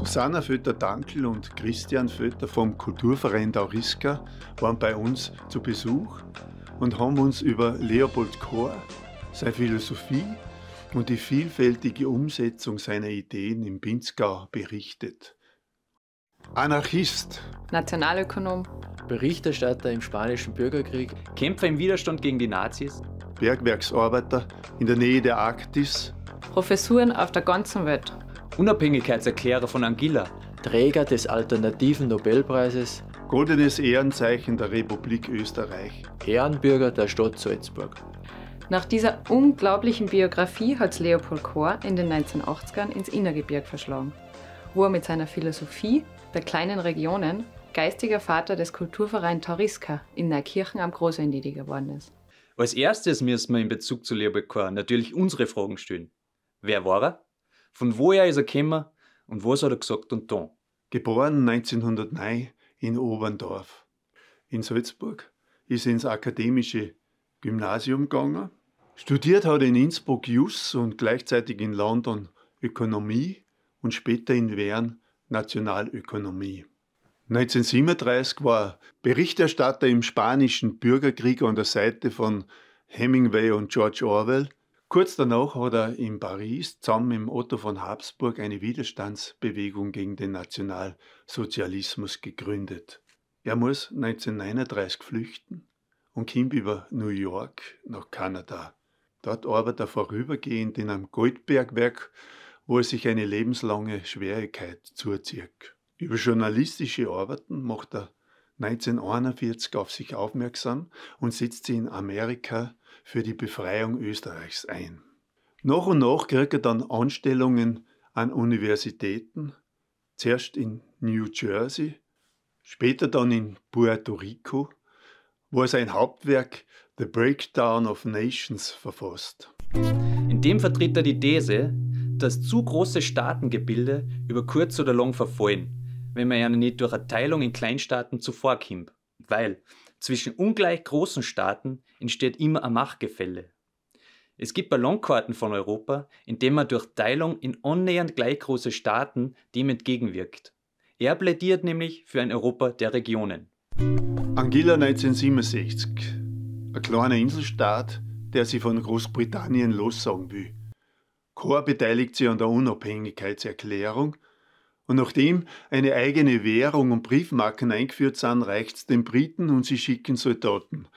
Susanna Fötter-Dankel und Christian Fötter vom Kulturverein Dauriska waren bei uns zu Besuch und haben uns über Leopold Kohr, seine Philosophie und die vielfältige Umsetzung seiner Ideen im Pinzgau berichtet. Anarchist, Nationalökonom, Berichterstatter im Spanischen Bürgerkrieg, Kämpfer im Widerstand gegen die Nazis, Bergwerksarbeiter in der Nähe der Arktis, Professuren auf der ganzen Welt, Unabhängigkeitserklärer von Anguilla, Träger des alternativen Nobelpreises, goldenes Ehrenzeichen der Republik Österreich, Ehrenbürger der Stadt Salzburg. Nach dieser unglaublichen Biografie hat Leopold Kohr in den 1980ern ins Innergebirg verschlagen, wo er mit seiner Philosophie der kleinen Regionen geistiger Vater des Kulturvereins Tauriska in Neukirchen am Großendiedi geworden ist. Als erstes müssen wir in Bezug zu Leopold Kohr natürlich unsere Fragen stellen. Wer war er? Von woher ist er gekommen? Und was hat er gesagt und getan? Geboren 1909 in Oberndorf. In Salzburg ist er ins akademische Gymnasium gegangen. Studiert hat in Innsbruck Jus und gleichzeitig in London Ökonomie und später in Wern Nationalökonomie. 1937 war er Berichterstatter im spanischen Bürgerkrieg an der Seite von Hemingway und George Orwell. Kurz danach hat er in Paris zusammen mit Otto von Habsburg eine Widerstandsbewegung gegen den Nationalsozialismus gegründet. Er muss 1939 flüchten und kommt über New York nach Kanada. Dort arbeitet er vorübergehend in einem Goldbergwerk, wo er sich eine lebenslange Schwierigkeit zuzieht. Über journalistische Arbeiten macht er 1941 auf sich aufmerksam und setzt sich in Amerika für die Befreiung Österreichs ein. Nach und nach kriegt er dann Anstellungen an Universitäten, zuerst in New Jersey, später dann in Puerto Rico, wo er sein Hauptwerk The Breakdown of Nations verfasst. In dem vertritt er die These, dass zu große Staatengebilde über kurz oder lang verfallen, wenn man ihnen nicht durch eine Teilung in Kleinstaaten zuvorkommt. Weil zwischen ungleich großen Staaten entsteht immer ein Machtgefälle. Es gibt Ballonkarten von Europa, in dem man durch Teilung in annähernd gleich große Staaten dem entgegenwirkt. Er plädiert nämlich für ein Europa der Regionen. Anguilla 1967. Ein kleiner Inselstaat, der sich von Großbritannien lossagen will. Chor beteiligt sich an der Unabhängigkeitserklärung und nachdem eine eigene Währung und Briefmarken eingeführt sind, reicht es den Briten und sie schicken Soldaten,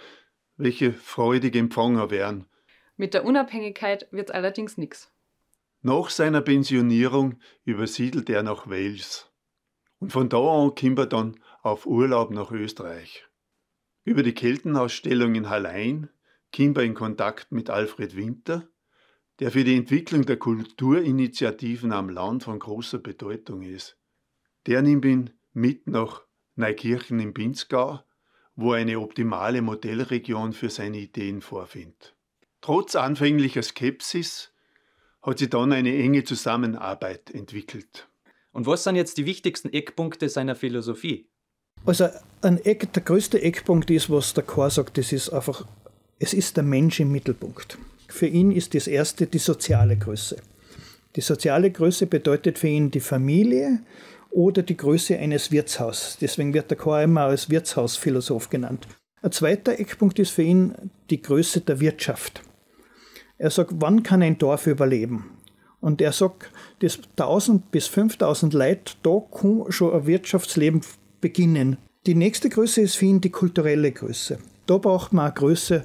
welche freudig Empfänger wären. Mit der Unabhängigkeit wird allerdings nichts. Nach seiner Pensionierung übersiedelt er nach Wales. Und von da an kommt er dann auf Urlaub nach Österreich. Über die Keltenausstellung in Hallein kommt er in Kontakt mit Alfred Winter, der für die Entwicklung der Kulturinitiativen am Land von großer Bedeutung ist. Der nimmt ihn mit nach Neukirchen im Pinzgau, wo er eine optimale Modellregion für seine Ideen vorfindet. Trotz anfänglicher Skepsis hat sich dann eine enge Zusammenarbeit entwickelt. Und was sind jetzt die wichtigsten Eckpunkte seiner Philosophie? Also ein Eck, der größte Eckpunkt ist, was der Chor sagt, das ist einfach, es ist der Mensch im Mittelpunkt. Für ihn ist das erste die soziale Größe. Die soziale Größe bedeutet für ihn die Familie oder die Größe eines Wirtshauses. Deswegen wird der Chor immer als Wirtshausphilosoph genannt. Ein zweiter Eckpunkt ist für ihn die Größe der Wirtschaft. Er sagt, wann kann ein Dorf überleben? Und er sagt, dass 1000 bis 5000 Leute, da kann schon ein Wirtschaftsleben beginnen. Die nächste Größe ist für ihn die kulturelle Größe. Da braucht man eine Größe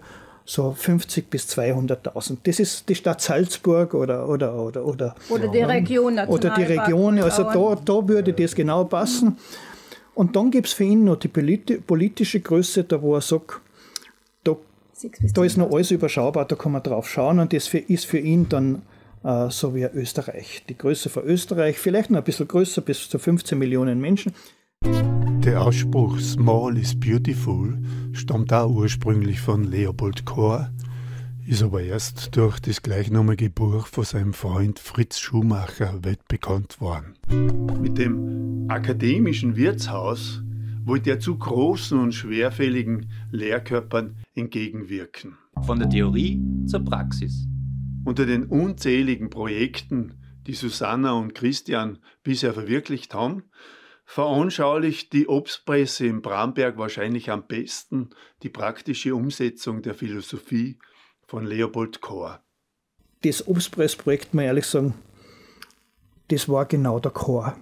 so 50 bis 200.000. Das ist die Stadt Salzburg oder oder oder oder oder die Region oder die Region. Also da, da würde das genau passen. Und dann gibt es für ihn noch die politische Größe, da wo er sagt, da, da ist noch alles überschaubar, da kann man drauf schauen und das ist für ihn dann äh, so wie Österreich. Die Größe von Österreich, vielleicht noch ein bisschen größer, bis zu 15 Millionen Menschen. Der Ausspruch Small is beautiful stammt auch ursprünglich von Leopold Kohr, ist aber erst durch das gleichnamige Buch von seinem Freund Fritz Schumacher weltbekannt worden. Mit dem akademischen Wirtshaus wollte er zu großen und schwerfälligen Lehrkörpern entgegenwirken. Von der Theorie zur Praxis. Unter den unzähligen Projekten, die Susanna und Christian bisher verwirklicht haben, veranschaulicht die Obstpresse in Bramberg wahrscheinlich am besten die praktische Umsetzung der Philosophie von Leopold Kohr. Das Obstpressprojekt, mal ehrlich sagen, das war genau der Chor.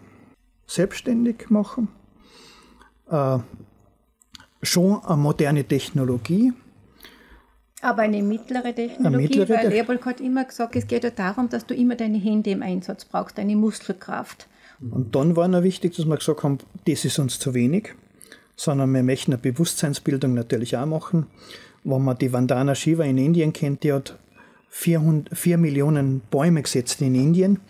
Selbstständig machen, äh, schon eine moderne Technologie. Aber eine mittlere Technologie, eine mittlere weil Leopold hat immer gesagt, es geht ja darum, dass du immer deine Hände im Einsatz brauchst, deine Muskelkraft. Und dann war noch wichtig, dass wir gesagt haben, das ist uns zu wenig, sondern wir möchten eine Bewusstseinsbildung natürlich auch machen. Wenn man die Vandana Shiva in Indien kennt, die hat 4 Millionen Bäume gesetzt in Indien.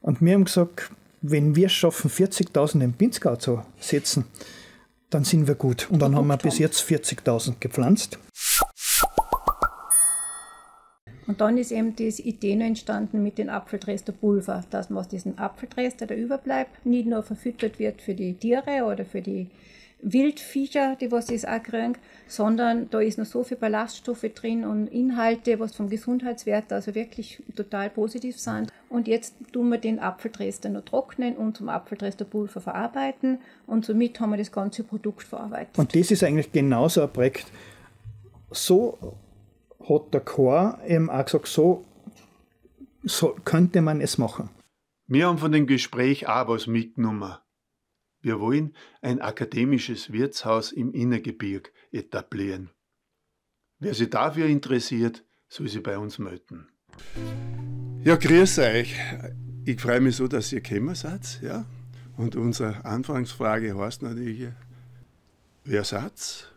Und wir haben gesagt, wenn wir es schaffen, 40.000 im Pinzgau zu setzen, dann sind wir gut. Und dann haben wir bis jetzt 40.000 gepflanzt. Und dann ist eben diese Idee entstanden mit dem Apfeldrester-Pulver, dass man aus diesem Apfeldrester, der überbleibt, nicht nur verfüttert wird für die Tiere oder für die Wildviecher, die was das auch kriegen, sondern da ist noch so viel Ballaststoffe drin und Inhalte, was vom Gesundheitswert also wirklich total positiv sind. Und jetzt tun wir den Apfeldrester noch trocknen und zum Apfeldresterpulver verarbeiten und somit haben wir das ganze Produkt verarbeitet. Und das ist eigentlich genauso ein Projekt. So hat der Chor eben auch gesagt, so, so könnte man es machen. Wir haben von dem Gespräch auch was mitgenommen. Wir wollen ein akademisches Wirtshaus im Innergebirg etablieren. Wer sich dafür interessiert, soll sich bei uns melden. Ja, grüß euch. Ich freue mich so, dass ihr gekommen seid. Ja? Und unsere Anfangsfrage heißt natürlich, wer seid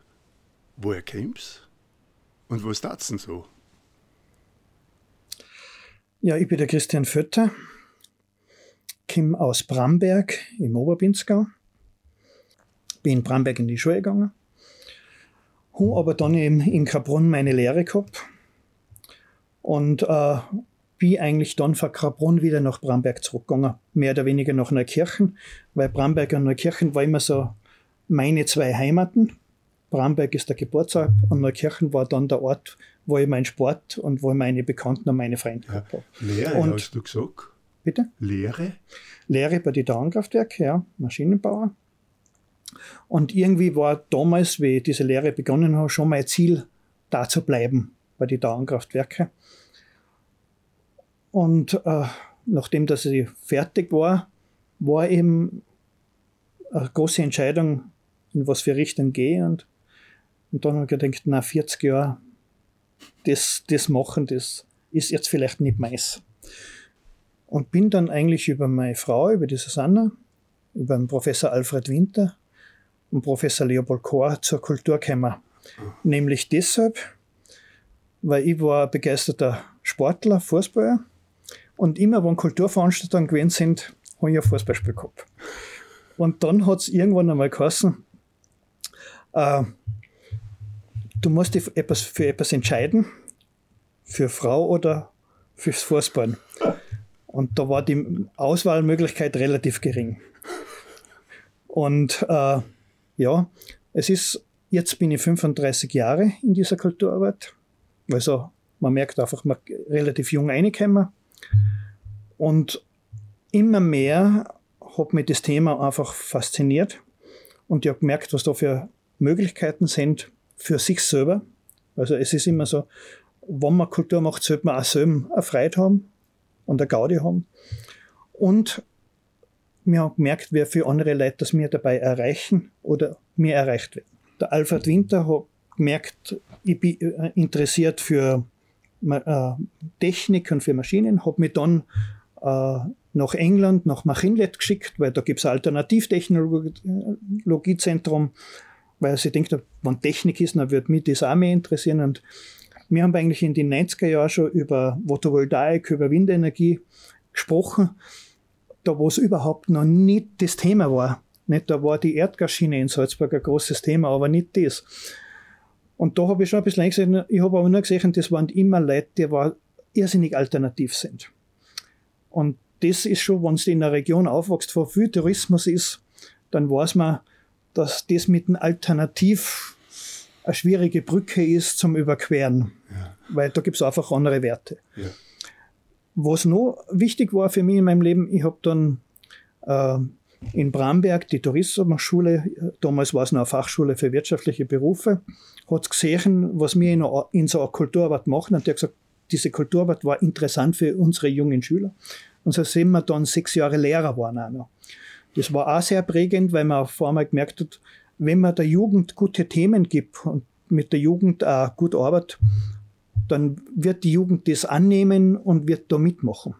woher kommt und was tat's denn so? Ja, ich bin der Christian Fötter, komme aus Bramberg im Oberbinzgau bin in Bramberg in die Schule gegangen, habe aber dann eben in Kabrunn meine Lehre gehabt und äh, bin eigentlich dann von Kabrunn wieder nach Bramberg zurückgegangen, mehr oder weniger nach Neukirchen, weil Bramberg und Neukirchen war immer so meine zwei Heimaten. Bramberg ist der Geburtsort und Neukirchen war dann der Ort, wo ich meinen Sport und wo ich meine Bekannten und meine Freunde ja, habe. Lehre und, hast du gesagt? Bitte? Lehre? Lehre bei den Dauernkraftwerken, ja, Maschinenbauer. Und irgendwie war damals, wie ich diese Lehre begonnen habe, schon mein Ziel, da zu bleiben bei den Dauernkraftwerken. Und äh, nachdem dass ich fertig war, war eben eine große Entscheidung, in was für Richtung gehe. Und, und dann habe ich gedacht, na, 40 Jahre, das, das machen, das ist jetzt vielleicht nicht meins. Und bin dann eigentlich über meine Frau, über die Susanna, über den Professor Alfred Winter, und Professor Leopold Kohr zur Kultur gekommen. Nämlich deshalb, weil ich war begeisterter Sportler, Fußballer und immer, wenn Kulturveranstaltungen gewesen sind, habe ich ein Fußballspiel gehabt. Und dann hat es irgendwann einmal geheißen, äh, du musst dich etwas, für etwas entscheiden, für Frau oder fürs Fußballen. Und da war die Auswahlmöglichkeit relativ gering. Und äh, ja, es ist, jetzt bin ich 35 Jahre in dieser Kulturarbeit. Also man merkt einfach, man relativ jung reinkommen. Und immer mehr hat mich das Thema einfach fasziniert. Und ich habe gemerkt, was da für Möglichkeiten sind für sich selber. Also es ist immer so, wenn man Kultur macht, sollte man auch selber eine Freude haben und eine Gaudi haben. Und wir haben gemerkt, wie viele andere Leute das wir dabei erreichen oder mir erreicht werden. Der Alfred Winter hat gemerkt, ich bin äh, interessiert für äh, Technik und für Maschinen, habe mich dann äh, nach England, nach Machinlet geschickt, weil da gibt es ein Alternativtechnologiezentrum, weil sie denkt, wenn Technik ist, dann würde mich das auch mehr interessieren. Und wir haben eigentlich in den 90er Jahren schon über Photovoltaik, über Windenergie gesprochen da wo es überhaupt noch nicht das Thema war. Nicht, da war die Erdgasschiene in Salzburg ein großes Thema, aber nicht das. Und da habe ich schon ein bisschen gesehen, ich habe aber nur gesehen, das waren immer Leute, die war irrsinnig alternativ sind. Und das ist schon, wenn es in einer Region aufwächst, wo viel Tourismus ist, dann weiß man, dass das mit einem Alternativ eine schwierige Brücke ist zum Überqueren. Ja. Weil da gibt es einfach andere Werte. Ja. Was noch wichtig war für mich in meinem Leben, ich habe dann äh, in Bramberg die Tourismusschule, damals war es noch eine Fachschule für wirtschaftliche Berufe, hat gesehen, was wir in, in so einer Kulturarbeit machen und der hat gesagt, diese Kulturarbeit war interessant für unsere jungen Schüler. Und so sind wir dann sechs Jahre Lehrer geworden auch noch. Das war auch sehr prägend, weil man auf einmal gemerkt hat, wenn man der Jugend gute Themen gibt und mit der Jugend auch gut arbeitet, dann wird die Jugend das annehmen und wird da mitmachen.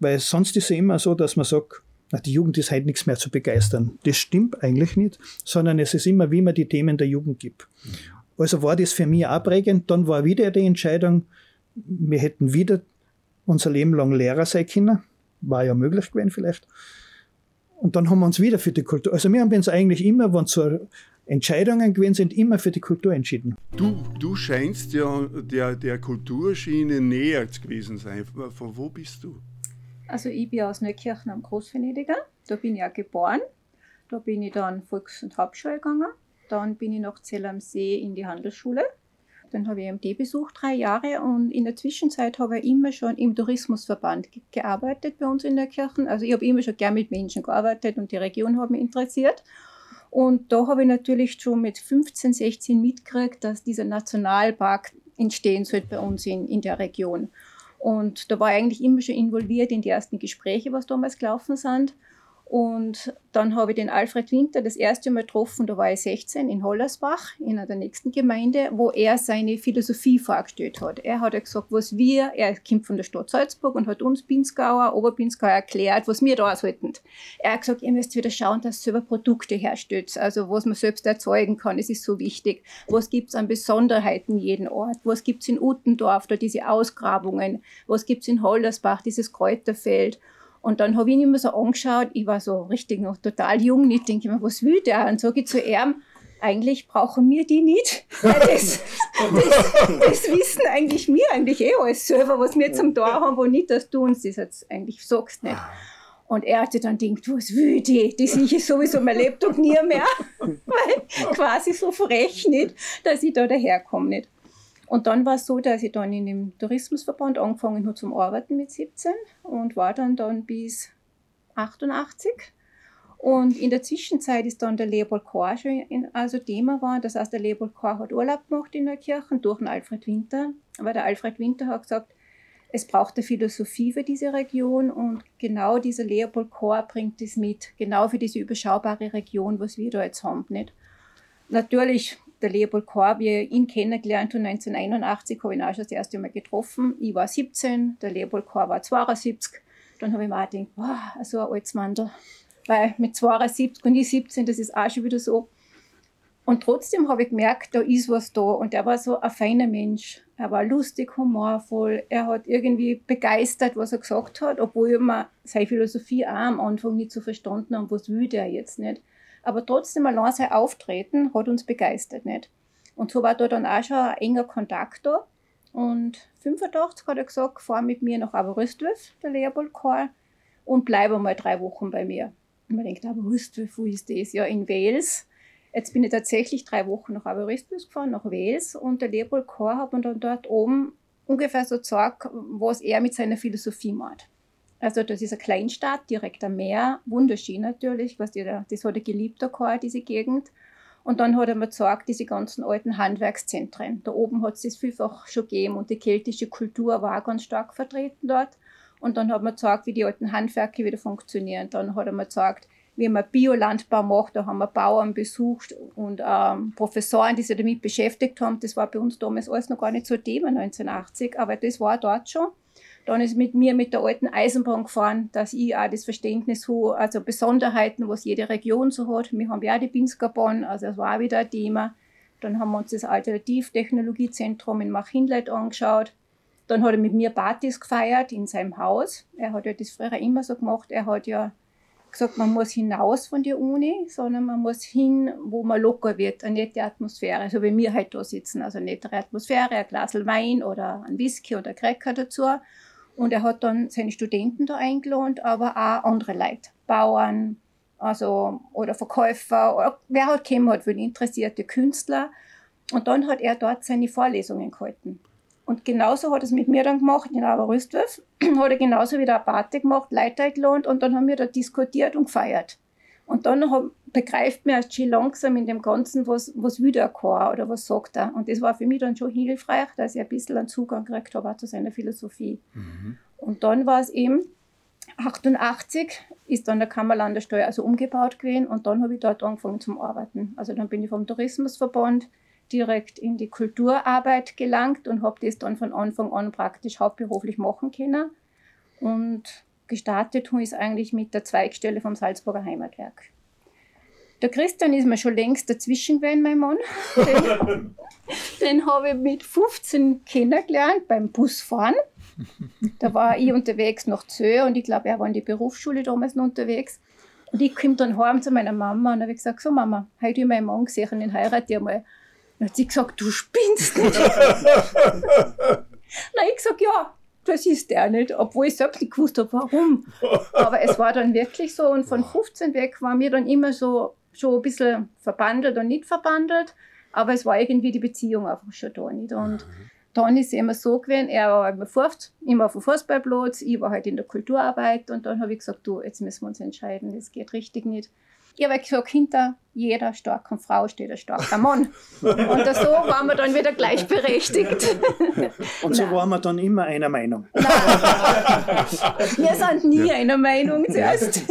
Weil sonst ist es immer so, dass man sagt, na, die Jugend ist halt nichts mehr zu begeistern. Das stimmt eigentlich nicht, sondern es ist immer, wie man die Themen der Jugend gibt. Also war das für mich auch prägend. Dann war wieder die Entscheidung, wir hätten wieder unser Leben lang Lehrer sein können. War ja möglich gewesen vielleicht. Und dann haben wir uns wieder für die Kultur, also wir haben uns eigentlich immer, wenn so Entscheidungen gewesen sind, immer für die Kultur entschieden. Du, du scheinst ja der, der Kulturschiene näher gewesen sein. Von wo bist du? Also ich bin aus Neukirchen am Großvenediger. Da bin ich auch geboren. Da bin ich dann Volks- und Hauptschule gegangen. Dann bin ich nach Zell am See in die Handelsschule. Dann habe ich MD besucht, drei Jahre. Und in der Zwischenzeit habe ich immer schon im Tourismusverband gearbeitet bei uns in der Kirche. Also ich habe immer schon gern mit Menschen gearbeitet und die Region hat mich interessiert. Und da habe ich natürlich schon mit 15, 16 mitgekriegt, dass dieser Nationalpark entstehen sollte bei uns in, in der Region. Und da war ich eigentlich immer schon involviert in die ersten Gespräche, was damals gelaufen sind. Und dann habe ich den Alfred Winter das erste Mal getroffen, da war ich 16 in Hollersbach, in der nächsten Gemeinde, wo er seine Philosophie vorgestellt hat. Er hat gesagt, was wir, er kommt von der Stadt Salzburg und hat uns Pinzgauer, Oberpinzgauer erklärt, was wir da sollten. Er hat gesagt, ihr müsst wieder schauen, dass ihr selber Produkte herstellt, also was man selbst erzeugen kann, das ist so wichtig. Was gibt es an Besonderheiten jeden Ort? Was gibt es in Utendorf, da diese Ausgrabungen? Was gibt es in Hollersbach, dieses Kräuterfeld? Und dann habe ich ihn immer so angeschaut, ich war so richtig noch total jung, ich denke mir, was will der? Und sage ich zu ihm, eigentlich brauchen wir die nicht. Das, das, das, wissen eigentlich wir eigentlich eh alles selber, was wir zum Tor haben, wo nicht, dass du uns das jetzt eigentlich sagst nicht. Und er hatte dann gedacht, was will die? Die sehe ich sowieso mein Lebtag nie mehr. Weil quasi so frech nicht, dass ich da daherkomme nicht. Und dann war es so, dass ich dann in dem Tourismusverband angefangen habe zum Arbeiten mit 17 und war dann dann bis 88. Und in der Zwischenzeit ist dann der Leopold Kohr schon in, also Thema war. Das heißt, der Leopold Kohr hat Urlaub gemacht in der Kirche durch den Alfred Winter. Aber der Alfred Winter hat gesagt, es braucht eine Philosophie für diese Region und genau dieser Leopold Kohr bringt es mit, genau für diese überschaubare Region, was wir da jetzt haben. Nicht? Natürlich der Leopold ich ihn kennengelernt habe, 1981, habe ich ihn auch schon das erste Mal getroffen. Ich war 17, der Leopold Kohr war 72. Dann habe ich mir auch gedacht, wow, so ein altes Mandel. Weil mit 72 und ich 17, das ist auch schon wieder so. Und trotzdem habe ich gemerkt, da ist was da. Und er war so ein feiner Mensch. Er war lustig, humorvoll. Er hat irgendwie begeistert, was er gesagt hat, obwohl ich mir seine Philosophie auch am Anfang nicht so verstanden habe, was will der jetzt nicht. Aber trotzdem allein sein Auftreten hat uns begeistert, nicht? Und so war da dann auch schon ein enger Kontakt da. Und 85 hat er gesagt, fahr mit mir nach Aberystwyth, der Leopold Karl, und bleibe mal drei Wochen bei mir. Und man denkt, Aberystwyth, wo ist das? Ja, in Wales. Jetzt bin ich tatsächlich drei Wochen nach Aberystwyth gefahren, nach Wales, und der Leopold Karl hat mir dann dort oben ungefähr so gesagt, was er mit seiner Philosophie macht. Also das ist eine Kleinstadt, direkt am Meer, wunderschön natürlich, was die, das hat er geliebt, da diese Gegend. Und dann hat er mir gesagt, diese ganzen alten Handwerkszentren. Da oben hat es das vielfach schon gegeben und die keltische Kultur war ganz stark vertreten dort. Und dann hat man gesagt, wie die alten Handwerke wieder funktionieren. Dann hat er mir gesagt, wie man Biolandbau macht. Da haben wir Bauern besucht und ähm, Professoren, die sich damit beschäftigt haben. Das war bei uns damals alles noch gar nicht so Thema 1980, aber das war dort schon. Dann ist mit mir mit der alten Eisenbahn gefahren, dass ich auch das Verständnis habe, also Besonderheiten, was jede Region so hat. Wir haben ja auch die Pinsker-Bahn, also das war auch wieder ein Thema. Dann haben wir uns das Alternativtechnologiezentrum in Machinleit angeschaut. Dann hat er mit mir Partys gefeiert in seinem Haus. Er hat ja das früher immer so gemacht. Er hat ja gesagt, man muss hinaus von der Uni, sondern man muss hin, wo man locker wird, eine nette Atmosphäre. Also wenn wir halt da sitzen, also eine nette Atmosphäre, ein Glas Wein oder ein Whisky oder Cracker dazu. Und er hat dann seine Studenten da eingeladen, aber auch andere Leute, Bauern, also, oder Verkäufer, oder wer halt gekommen hat, für interessierte Künstler. Und dann hat er dort seine Vorlesungen gehalten. Und genauso hat er es mit mir dann gemacht, in Aberrüstwolf. hat er genauso wieder eine Party gemacht, Leute gelohnt und dann haben wir da diskutiert und gefeiert. Und dann hab, begreift man erst schon langsam in dem Ganzen, was, was will der Chor oder was sagt er. Und das war für mich dann schon hilfreich, dass ich ein bisschen einen Zugang gekriegt habe zu seiner Philosophie. Mhm. Und dann war es eben, 88 ist dann der Kammerlandesteuer also umgebaut gewesen und dann habe ich dort angefangen zum Arbeiten. Also dann bin ich vom Tourismusverband direkt in die Kulturarbeit gelangt und habe das dann von Anfang an praktisch hauptberuflich machen können. Und gestartet habe ich es eigentlich mit der Zweigstelle vom Salzburger Heimatwerk. Der Christian ist mir schon längst dazwischen gewesen, mein Mann. Den, den habe ich mit 15 kennengelernt beim Busfahren. Da war ich unterwegs nach Zö und ich glaube, er war in die Berufsschule damals noch unterwegs. Und ich komme dann heim zu meiner Mama und habe gesagt, so Mama, heute habe ich meinen Mann gesehen und den heirate ich einmal. Dann hat sie gesagt, du spinnst nicht. Na, ich gesagt, ja, das ist der nicht, obwohl ich selbst nicht gewusst habe, warum. Aber es war dann wirklich so und von 15 weg war mir dann immer so schon ein bisschen verbandelt und nicht verbandelt, aber es war irgendwie die Beziehung einfach schon da nicht. Und dann ist es immer so gewesen, er war immer, fort, immer auf dem Fußballplatz, ich war halt in der Kulturarbeit und dann habe ich gesagt, du, jetzt müssen wir uns entscheiden, das geht richtig nicht. Ich habe gesagt, hinter jeder starken Frau steht ein starker Mann. Und so waren wir dann wieder gleichberechtigt. Und so Nein. waren wir dann immer einer Meinung. Nein. Wir sind nie einer Meinung zuerst.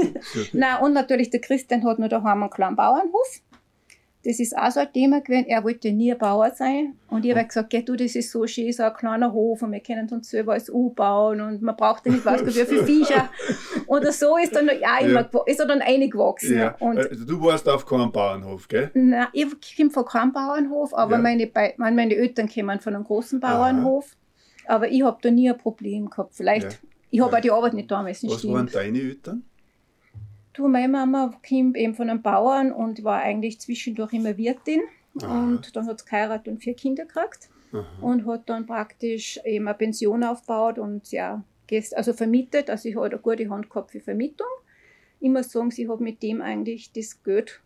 Nein, und natürlich der Christian hat noch daheim einen kleinen Bauernhof. Das ist auch so ein Thema gewesen. Er wollte nie ein Bauer sein. Und ich habe gesagt, geh du, das ist so schön, so ein kleiner Hof und wir können uns selber alles bauen und man braucht ja nicht was für Viecher. Und so ist dann ja immer, ja. ist er dann eingewachsen. Ja. Und also du warst auf keinem Bauernhof, gell? Nein, ich komme von keinem Bauernhof, aber ja. meine, meine Eltern kommen von einem großen Bauernhof. Aha. Aber ich habe da nie ein Problem gehabt. Vielleicht, ja. ich habe auch die Arbeit nicht damals Was waren deine Eltern? Du, meine Mama kommt eben von einem Bauern und war eigentlich zwischendurch immer Wirtin. Aha. Und dann hat sie geheiratet und vier Kinder gekriegt. Aha. Und hat dann praktisch eben eine Pension aufgebaut und ja, also vermietet. Also ich habe eine gute Hand gehabt für Vermietung. Ich muss sagen, sie hat mit dem eigentlich das Geld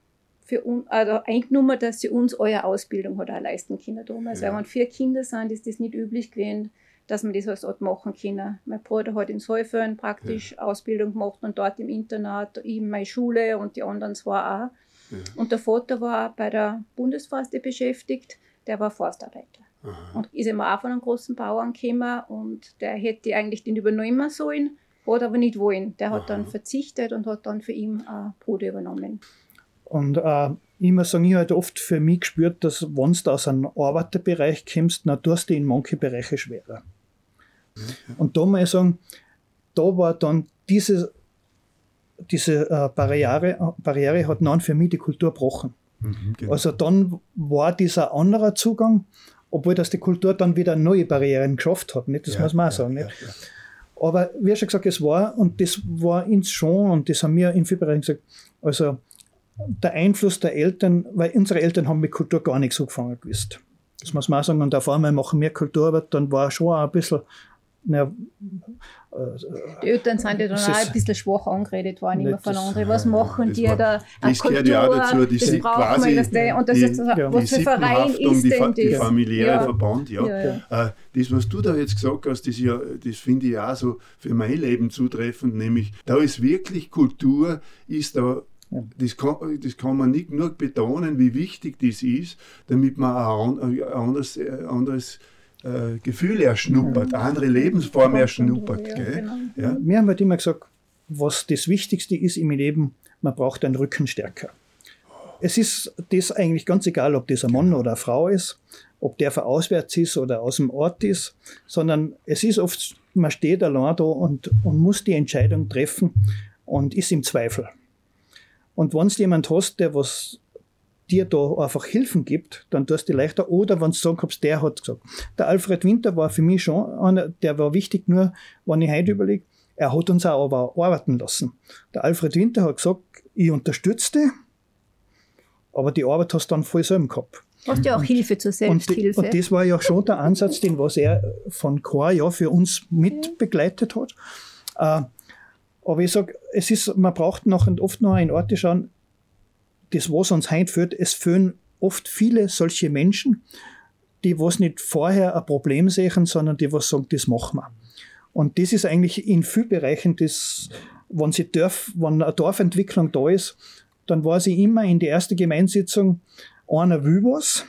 für uns, also eingenommen, dass sie uns eure Ausbildung hat auch leisten können damals. Ja. Wenn vier Kinder sind, ist das nicht üblich gewesen dass man das als Art machen kann. Mein Bruder hat in Seufern praktisch ja. Ausbildung gemacht und dort im Internat, eben meine Schule und die anderen zwei auch. Ja. Und der Vater war bei der Bundesforste beschäftigt, der war Forstarbeiter. Aha. Und ist immer auch von einem großen Bauern gekommen und der hätte eigentlich den übernehmen sollen, hat aber nicht wollen. Der hat Aha. dann verzichtet und hat dann für ihn ein Bruder übernommen. Und äh, ich muss sagen, ich habe halt oft für mich gespürt, dass wenn du aus einem Arbeiterbereich kommst, dann tust du in manche Bereiche schwerer. Und da muss ich sagen, da war dann diese, diese äh, Barriere, Barriere hat dann für mich die Kultur gebrochen. Mhm, genau. Also dann war dieser andere Zugang, obwohl das die Kultur dann wieder neue Barrieren geschafft hat. Nicht? Das ja, muss man auch sagen. Ja, nicht? Ja, Aber wie schon gesagt, es war, und das war ins schon, und das haben wir in vielen Bereichen gesagt, also der Einfluss der Eltern, weil unsere Eltern haben mit Kultur gar nichts so gefangen gewusst. Das muss man auch sagen. Und auf einmal machen wir Kulturarbeit, dann war schon ein bisschen na, äh, die Eltern sind ja dann auch ein bisschen schwach angeredet worden, immer von anderen. Was machen die da? Das gehört ja auch dazu, das quasi das die, und das die, ist, ja. was für Verein ist die, denn das? Die familiäre ja. Verband, ja. ja, ja. Äh, das, was du da jetzt gesagt hast, das, ja, das finde ich auch so für mein Leben zutreffend, nämlich da ist wirklich Kultur, ist da das kann, das kann man nicht nur betonen, wie wichtig das ist, damit man ein anderes, anderes äh, Gefühle erschnuppert, eine andere Lebensform erschnuppert. Ja, genau. ja. Wir haben halt immer gesagt, was das Wichtigste ist im Leben, man braucht einen Rückenstärker. Es ist das eigentlich ganz egal, ob das ein Mann oder eine Frau ist, ob der von auswärts ist oder aus dem Ort ist, sondern es ist oft, man steht allein da und, und muss die Entscheidung treffen und ist im Zweifel. Und wenn du jemand hast, der was dir da einfach Hilfen gibt, dann tust du leichter. Oder wenn du sagen kannst, der hat gesagt. Der Alfred Winter war für mich schon einer, der war wichtig, nur wenn ich heute überlege, er hat uns auch aber arbeiten lassen. Der Alfred Winter hat gesagt, ich unterstütze dich, aber die Arbeit hast du dann voll selber gehabt. Hast ja auch Hilfe zur Selbsthilfe. Und, und, das war ja schon der Ansatz, den was er von Chor ja für uns mit begleitet hat. Äh, aber ich sage, es ist, man braucht noch und oft noch einen Ort schauen, das, was uns heute führt, es führen oft viele solche Menschen, die was nicht vorher ein Problem sehen, sondern die was sagen, das machen wir. Und das ist eigentlich in vielen Bereichen das, wenn, sie Dorf, wenn eine Dorfentwicklung da ist, dann war sie immer in die erste Gemeinsitzung, einer will was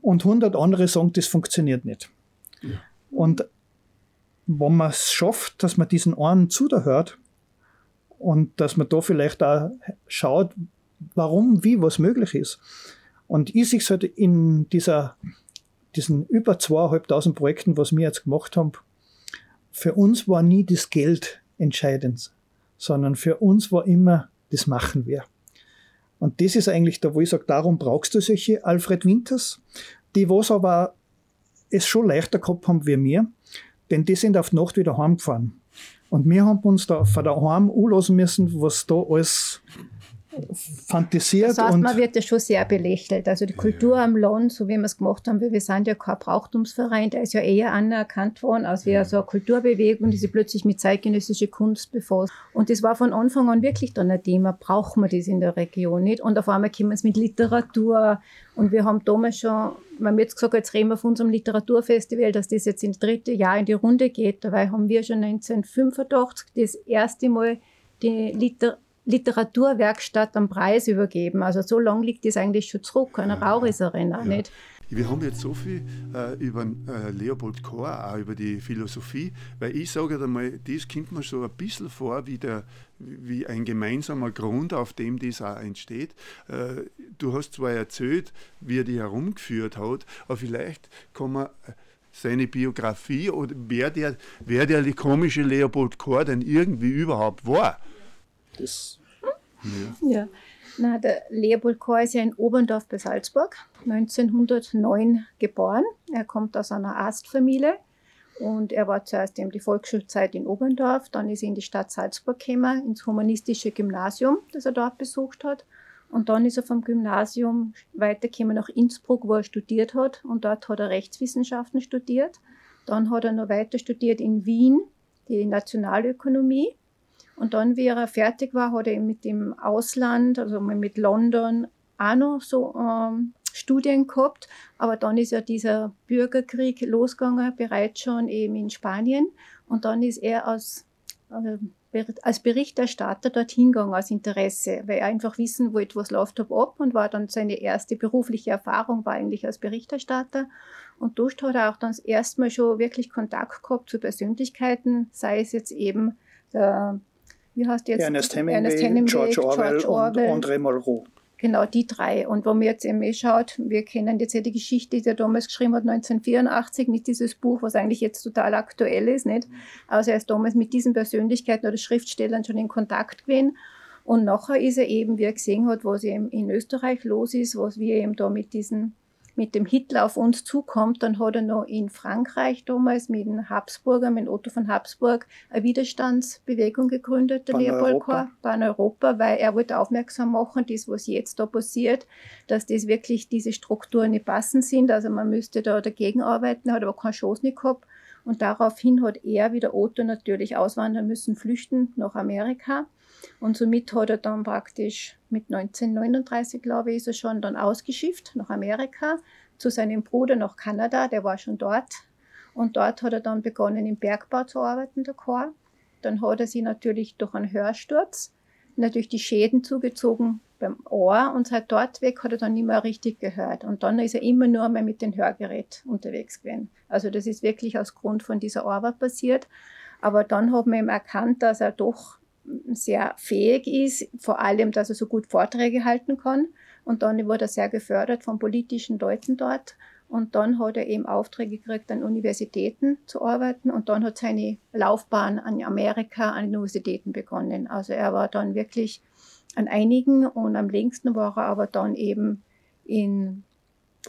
und 100 andere sagen, das funktioniert nicht. Ja. Und wenn man es schafft, dass man diesen einen zuhört und dass man da vielleicht auch schaut, warum, wie was möglich ist. Und ich sehe es halt in dieser, diesen über zweieinhalbtausend Projekten, was wir jetzt gemacht haben, für uns war nie das Geld entscheidend, sondern für uns war immer das Machen wir. Und das ist eigentlich da, wo ich sage, darum brauchst du solche Alfred Winters, die was aber es schon leichter gehabt haben wie mir, denn die sind auf die Nacht wieder heimgefahren. Und wir haben uns da von daheim anlassen müssen, was da alles fantasiert. Das heißt, man wird ja schon sehr belächelt. Also die Kultur ja. am Land, so wie wir es gemacht haben, weil wir sind ja kein Brauchtumsverein, der ist ja eher anerkannt worden, als wäre so eine Kulturbewegung, die sich plötzlich mit zeitgenössischer Kunst befasst. Und das war von Anfang an wirklich dann ein Thema, brauchen wir das in der Region nicht? Und auf einmal kommen es mit Literatur und wir haben damals schon, wir haben jetzt gesagt, jetzt reden wir von unserem Literaturfestival, dass das jetzt in das dritte Jahr in die Runde geht. Dabei haben wir schon 1985 das erste Mal die Literatur Literaturwerkstatt am Preis übergeben. Also so lange liegt das eigentlich schon zurück. Einer ja, Rauch ist er auch nicht. Wir haben jetzt so viel äh, über äh, Leopold Kohr, auch über die Philosophie, weil ich sage einmal, das kommt mir so ein bisschen vor wie, der, wie ein gemeinsamer Grund, auf dem das auch entsteht. Äh, du hast zwar erzählt, wie er die herumgeführt hat, aber vielleicht kann man äh, seine Biografie oder wer der, wer der komische Leopold Kohr denn irgendwie überhaupt war das, ja. ja. Na, der Leopold Kohr ist ja in Oberndorf bei Salzburg, 1909 geboren. Er kommt aus einer Astfamilie und er war zuerst eben die Volksschulzeit in Oberndorf, dann ist er in die Stadt Salzburg gekommen, ins humanistische Gymnasium, das er dort besucht hat. Und dann ist er vom Gymnasium weitergekommen nach Innsbruck, wo er studiert hat. Und dort hat er Rechtswissenschaften studiert. Dann hat er noch weiter studiert in Wien, die Nationalökonomie. Und dann, wie er fertig war, hat er mit dem Ausland, also mit London, auch noch so ähm, Studien gehabt. Aber dann ist ja dieser Bürgerkrieg losgegangen, bereits schon eben in Spanien. Und dann ist er als, äh, als Berichterstatter dorthin gegangen, aus Interesse, weil er einfach wissen wollte, was läuft ab und war dann seine erste berufliche Erfahrung war eigentlich als Berichterstatter. Und dort hat er auch dann das erste Mal schon wirklich Kontakt gehabt zu Persönlichkeiten, sei es jetzt eben der wie heißt jetzt? Ernest Hemingway, Ernest Hemingway George, Orwell George Orwell und André Malraux. Genau, die drei. Und wenn man jetzt eben eh schaut, wir kennen jetzt ja die Geschichte, die er damals geschrieben hat, 1984, nicht dieses Buch, was eigentlich jetzt total aktuell ist, nicht? Also er ist damals mit diesen Persönlichkeiten oder Schriftstellern schon in Kontakt gewesen. Und nachher ist er eben, wie er gesehen hat, was eben in Österreich los ist, was wir eben da mit diesen mit dem Hitler auf uns zukommt, dann hat er noch in Frankreich damals mit den Habsburger, mit Otto von Habsburg, eine Widerstandsbewegung gegründet, der Leopold Kohr, Pan-Europa, weil er wollte aufmerksam machen, das, was jetzt da passiert, dass das wirklich diese Strukturen nicht passend sind, also man müsste da dagegen arbeiten, hat aber keine Chance nicht gehabt. Und daraufhin hat er, wie der Otto, natürlich auswandern müssen, flüchten nach Amerika. Und somit hat er dann praktisch mit 1939, glaube ich, ist er schon dann ausgeschifft nach Amerika zu seinem Bruder nach Kanada, der war schon dort. Und dort hat er dann begonnen, im Bergbau zu arbeiten, der Chor. Dann hat er sich natürlich durch einen Hörsturz natürlich die Schäden zugezogen beim Ohr und seit dort weg hat er dann nicht mehr richtig gehört. Und dann ist er immer nur mehr mit dem Hörgerät unterwegs gewesen. Also das ist wirklich aus Grund von dieser Arbeit passiert. Aber dann hat man ihm erkannt, dass er doch sehr fähig ist, vor allem, dass er so gut Vorträge halten kann. Und dann wurde er sehr gefördert von politischen Leuten dort. Und dann hat er eben Aufträge gekriegt, an Universitäten zu arbeiten. Und dann hat seine Laufbahn an Amerika, an Universitäten begonnen. Also er war dann wirklich an einigen und am längsten war er aber dann eben in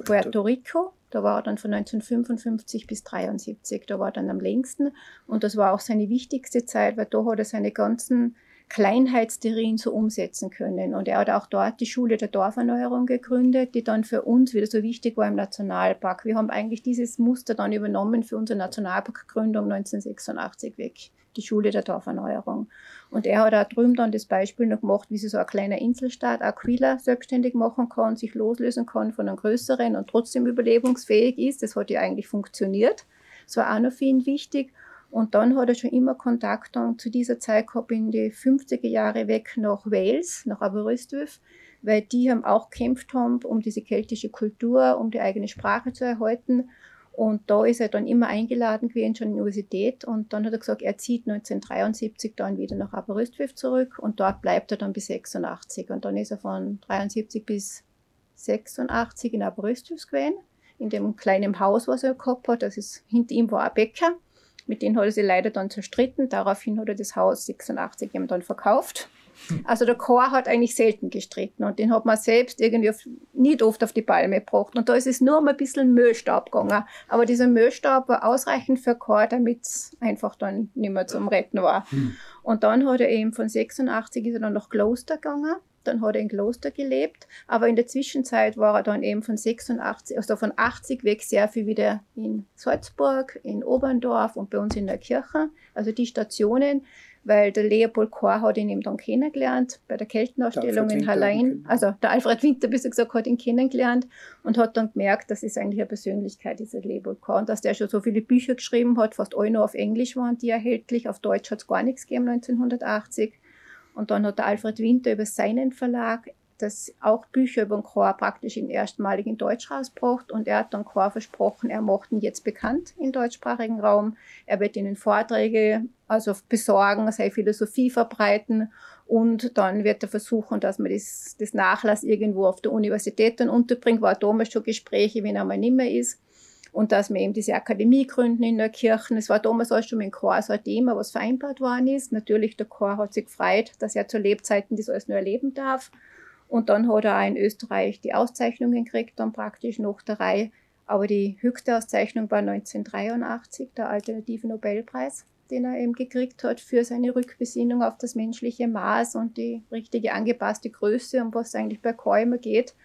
Puerto Rico da war er dann von 1955 bis 1973, da war er dann am längsten. Und das war auch seine wichtigste Zeit, weil da hat er seine ganzen Kleinheitstheorien so umsetzen können. Und er hat auch dort die Schule der Dorferneuerung gegründet, die dann für uns wieder so wichtig war im Nationalpark. Wir haben eigentlich dieses Muster dann übernommen für unsere Nationalparkgründung 1986 weg, die Schule der Dorferneuerung. Und er hat auch drüben dann das Beispiel noch gemacht, wie sie so ein kleiner Inselstaat Aquila selbstständig machen kann, sich loslösen kann von einem größeren und trotzdem überlebensfähig ist. Das hat ja eigentlich funktioniert. Das war auch noch für ihn wichtig. Und dann hat er schon immer Kontakt dann zu dieser Zeit gehabt in die 50er Jahre weg nach Wales, nach Aberystwyth, weil die haben auch gekämpft haben um diese keltische Kultur, um die eigene Sprache zu erhalten. Und da ist er dann immer eingeladen gewesen, schon in die Universität. Und dann hat er gesagt, er zieht 1973 dann wieder nach Aberystwyth zurück und dort bleibt er dann bis 86. Und dann ist er von 73 bis 86 in Aberystwyth gewesen, in dem kleinen Haus, was er gehabt hat. Das ist, hinter ihm war ein Bäcker. Mit dem hat er sich leider dann zerstritten. Daraufhin hat er das Haus 86 ihm dann verkauft. Also der Chor hat eigentlich selten gestritten und den hat man selbst irgendwie auf, nicht oft auf die Palme gebracht. Und da ist es nur um ein bisschen Müllstaub gegangen. Aber dieser Müllstaub war ausreichend für Chor, damit es einfach dann nicht mehr zum Retten war. Hm. Und dann hat er eben von 86 ist er dann nach Kloster gegangen. Dann hat er in Kloster gelebt, aber in der Zwischenzeit war er dann eben von 86, also von 80 weg sehr viel wieder in Salzburg, in Oberndorf und bei uns in der Kirche. Also die Stationen, weil der Leopold Kohr hat ihn eben dann kennengelernt bei der Keltenausstellung in Hallein. Also der Alfred Winter, bis gesagt, hat ihn kennengelernt und hat dann gemerkt, das ist eigentlich eine Persönlichkeit, dieser Leopold Kohr. Und dass der schon so viele Bücher geschrieben hat, fast alle nur auf Englisch waren die erhältlich, auf Deutsch hat es gar nichts gegeben 1980. Und dann hat der Alfred Winter über seinen Verlag das auch Bücher über den Chor praktisch in erstmalig in Deutsch rausgebracht und er hat dann Chor versprochen, er macht ihn jetzt bekannt im deutschsprachigen Raum. Er wird ihnen Vorträge also besorgen, seine Philosophie verbreiten und dann wird er versuchen, dass man das, das Nachlass irgendwo auf der Universität dann unterbringt. War damals schon Gespräche, wenn er mal nicht mehr ist und dass wir eben diese Akademie gründen in der Kirche. Es war damals auch schon mit dem Chor so ein Thema, was vereinbart worden ist. Natürlich, der Chor hat sich gefreut, dass er zu Lebzeiten das alles nur erleben darf. Und dann hat er auch in Österreich die Auszeichnungen gekriegt, dann praktisch nach der Reihe. Aber die höchste Auszeichnung war 1983, der Alternative Nobelpreis, den er eben gekriegt hat für seine Rückbesinnung auf das menschliche Maß und die richtige angepasste Größe, um was es eigentlich bei immer geht.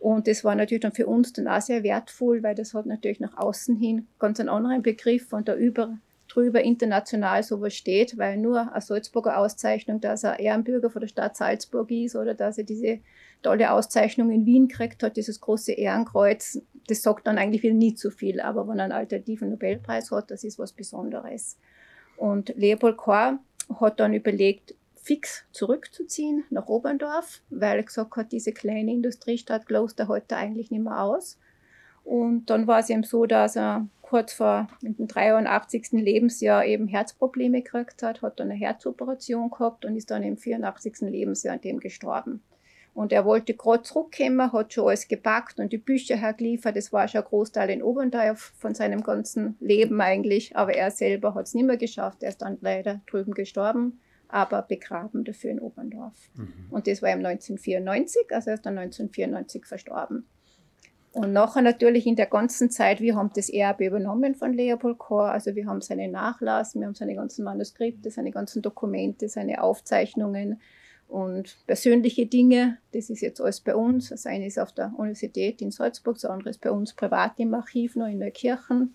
Und das war natürlich dann für uns dann auch sehr wertvoll, weil das hat natürlich nach außen hin ganz einen anderen Begriff und da über, drüber international sowas steht, weil nur eine Salzburger Auszeichnung, dass er Ehrenbürger von der Stadt Salzburg ist oder dass er diese tolle Auszeichnung in Wien kriegt hat, dieses große Ehrenkreuz, das sagt dann eigentlich wieder nie zu viel. Aber wenn er einen alternativen Nobelpreis hat, das ist was Besonderes. Und Leopold Kohr hat dann überlegt, fix zurückzuziehen nach Oberndorf, weil er gesagt hat, diese kleine Industriestadt Kloster heute eigentlich nicht mehr aus. Und dann war es ihm so, dass er kurz vor dem 83. Lebensjahr eben Herzprobleme gekriegt hat, hat dann eine Herzoperation gehabt und ist dann im 84. Lebensjahr an dem gestorben. Und er wollte gerade zurückkommen, hat schon alles gepackt und die Bücher hergeliefert. Das war schon ein Großteil in Oberndorf von seinem ganzen Leben eigentlich. Aber er selber hat es nicht mehr geschafft. Er ist dann leider drüben gestorben aber begraben dafür in Oberndorf. Mhm. Und das war im 1994, also er ist dann 1994 verstorben. Und nachher natürlich in der ganzen Zeit, wir haben das Erbe übernommen von Leopold Kohr, also wir haben seine Nachlass, wir haben seine ganzen Manuskripte, seine ganzen Dokumente, seine Aufzeichnungen und persönliche Dinge. Das ist jetzt alles bei uns. Das eine ist auf der Universität in Salzburg, das andere ist bei uns privat im Archiv, noch in der Kirche.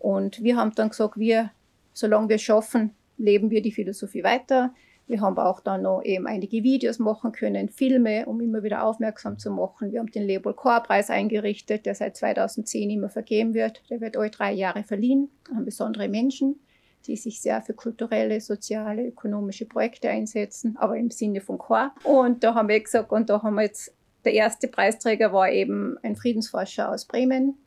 Und wir haben dann gesagt, wir, solange wir schaffen, leben wir die Philosophie weiter. Wir haben auch dann noch eben einige Videos machen können, Filme, um immer wieder aufmerksam zu machen. Wir haben den Leopold Kohr Preis eingerichtet, der seit 2010 immer vergeben wird. Der wird alle drei Jahre verliehen an besondere Menschen, die sich sehr für kulturelle, soziale, ökonomische Projekte einsetzen, aber im Sinne von Chor. Und da haben wir gesagt, und da haben wir jetzt, der erste Preisträger war eben ein Friedensforscher aus Bremen,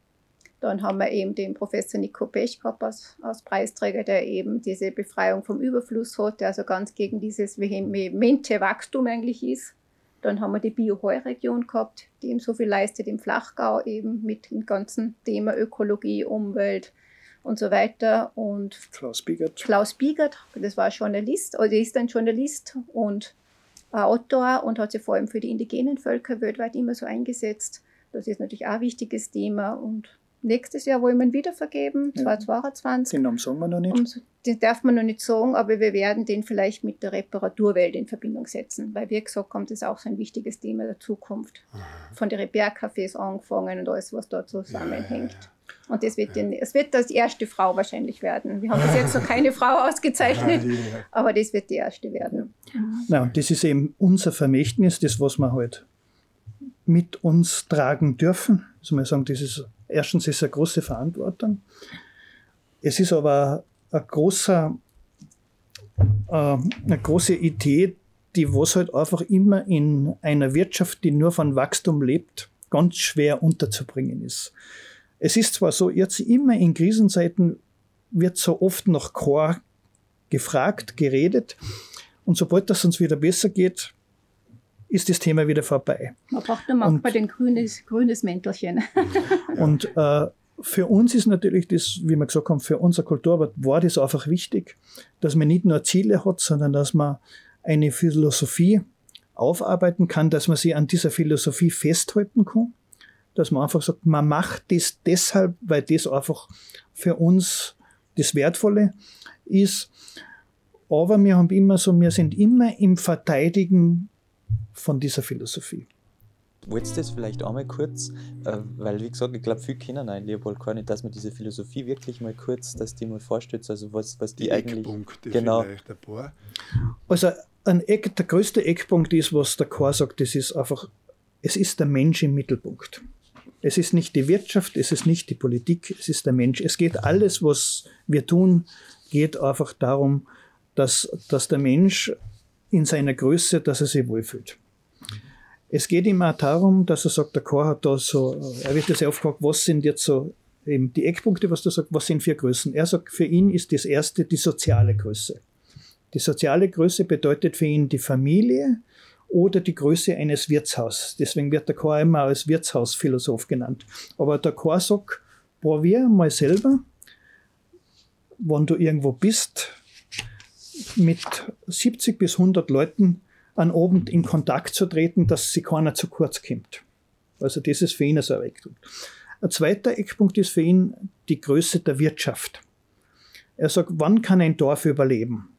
dann haben wir eben den Professor Nico Pech gehabt als, als Preisträger, der eben diese Befreiung vom Überfluss hat, der also ganz gegen dieses vehemente Wachstum eigentlich ist. Dann haben wir die Bio-Heu-Region gehabt, die eben so viel leistet im Flachgau, eben mit dem ganzen Thema Ökologie, Umwelt und so weiter. Und Klaus Biegert. Klaus Biegert, das war Journalist, also ist ein Journalist und Autor und hat sich vor allem für die indigenen Völker weltweit immer so eingesetzt. Das ist natürlich auch ein wichtiges Thema und nächstes Jahr wollen wir ihn wieder vergeben, ja. 2022. Den sagen wir noch nicht. Und den darf man noch nicht sagen, aber wir werden den vielleicht mit der Reparaturwelt in Verbindung setzen, weil wir gesagt haben, das ist auch so ein wichtiges Thema der Zukunft. Von den Repair-Cafés angefangen und alles, was da zusammenhängt. Ja, ja, Und das wird, den, es wird das erste Frau wahrscheinlich werden. Wir haben bis jetzt noch keine Frau ausgezeichnet, aber das wird die erste werden. Na, und das ist eben unser Vermächtnis, das, was wir halt mit uns tragen dürfen. Also mal sagen, das ist, erstens ist eine große Verantwortung. Es ist aber ein großer, äh, eine große Idee, die was halt einfach immer in einer Wirtschaft, die nur von Wachstum lebt, ganz schwer unterzubringen ist. Es ist zwar so, jetzt immer in Krisenzeiten wird so oft nach Chor gefragt, geredet, und sobald das uns wieder besser geht, ist das Thema wieder vorbei. Man braucht nur manchmal den grünes, grünes Mäntelchen. und äh, für uns ist natürlich das, wie wir gesagt haben, für unsere Kulturarbeit war das einfach wichtig, dass man nicht nur Ziele hat, sondern dass man eine Philosophie aufarbeiten kann, dass man sich an dieser Philosophie festhalten kann, dass man einfach sagt, man macht das deshalb, weil das einfach für uns das Wertvolle ist. Aber wir haben immer so, wir sind immer im Verteidigen von dieser Philosophie. Wolltest du das vielleicht einmal kurz, äh, weil wie gesagt, ich glaube, viele kennen einen Leopold gar nicht, dass man diese Philosophie wirklich mal kurz, dass die mal vorstellt, also was, was die, die eigentlich. Eckpunkte genau. vielleicht ein paar. Also ein Eck, der größte Eckpunkt ist, was der Chor sagt, das ist einfach, es ist der Mensch im Mittelpunkt. Es ist nicht die Wirtschaft, es ist nicht die Politik, es ist der Mensch. Es geht alles, was wir tun, geht einfach darum, dass, dass der Mensch in seiner Größe, dass er sich wohlfühlt. Es geht ihm auch darum, dass er sagt, der Chor hat da so, er wird sehr oft gefragt, was sind jetzt so eben die Eckpunkte, was du sagst, was sind vier Größen? Er sagt, für ihn ist das erste die soziale Größe. Die soziale Größe bedeutet für ihn die Familie oder die Größe eines Wirtshauses. Deswegen wird der Chor immer als Wirtshausphilosoph genannt. Aber der Chor sagt, probier mal selber, wenn du irgendwo bist, mit 70 bis 100 Leuten an Abend in Kontakt zu treten, dass sie keiner zu kurz kommt. Also das ist für ihn ein Eckpunkt. Ein zweiter Eckpunkt ist für ihn die Größe der Wirtschaft. Er sagt, wann kann ein Dorf überleben?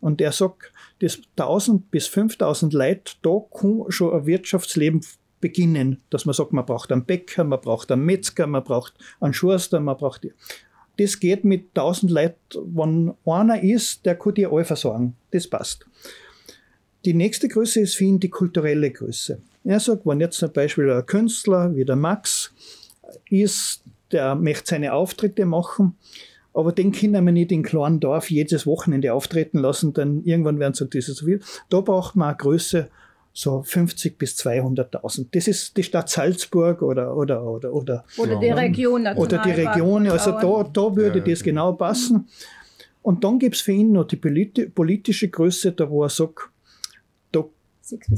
Und er sagt, das 1000 bis 5000 Leute, da kann schon ein Wirtschaftsleben beginnen, dass man sagt, man braucht einen Bäcker, man braucht einen Metzger, man braucht einen Schurster, man braucht das geht mit 1000 Leuten, wenn einer ist, der kann dir alle versorgen. Das passt. Die nächste Größe ist für ihn die kulturelle Größe. Er sagt, wenn jetzt zum Beispiel ein Künstler wie der Max ist, der möchte seine Auftritte machen, aber den können wir nicht in kleinen Dorf jedes Wochenende auftreten lassen, denn irgendwann werden sie sagen, das ist so viel. Da braucht man eine Größe so 50 bis 200.000. Das ist die Stadt Salzburg oder oder oder oder oder die Region oder die Region. Also da, da würde das genau passen. Und dann gibt es für ihn noch die politische Größe, da wo er sagt, da,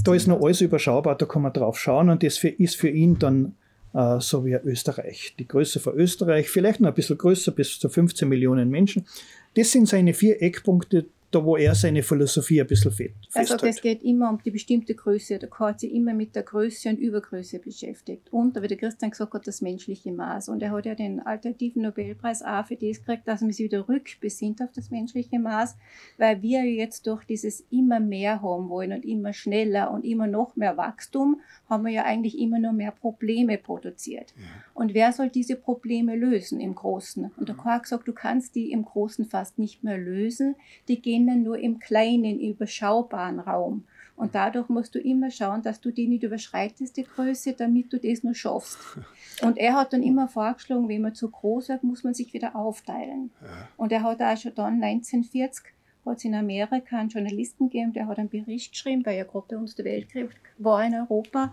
da ist noch alles überschaubar, da kann man drauf schauen und das für, ist für ihn dann äh, so wie Österreich. Die Größe von Österreich, vielleicht noch ein bisschen größer, bis zu 15 Millionen Menschen. Das sind seine vier Eckpunkte, da wo er seine Philosophie ein bisschen fest, Also es geht immer um die bestimmte Größe. Der Chor hat sich immer mit der Größe und Übergröße beschäftigt. Und, wie der Christian gesagt hat, das menschliche Maß. Und er hat ja den alternativen Nobelpreis auch für das gekriegt, dass man sich wieder rückbesinnt auf das menschliche Maß, weil wir jetzt durch dieses immer mehr haben wollen und immer schneller und immer noch mehr Wachstum, haben wir ja eigentlich immer nur mehr Probleme produziert. Ja. Und wer soll diese Probleme lösen im Großen? Und der Chor hat gesagt, du kannst die im Großen fast nicht mehr lösen. Die gehen beginnen nur im kleinen, überschaubaren Raum. Und dadurch musst du immer schauen, dass du die nicht überschreitest, die Größe, damit du das nur schaffst. Und er hat dann immer vorgeschlagen, wenn man zu groß wird, muss man sich wieder aufteilen. Ja. Und er hat auch schon dann 1940 hat es in Amerika einen Journalisten gegeben, der hat einen Bericht geschrieben, weil ja gerade bei uns der Weltkrieg war in Europa,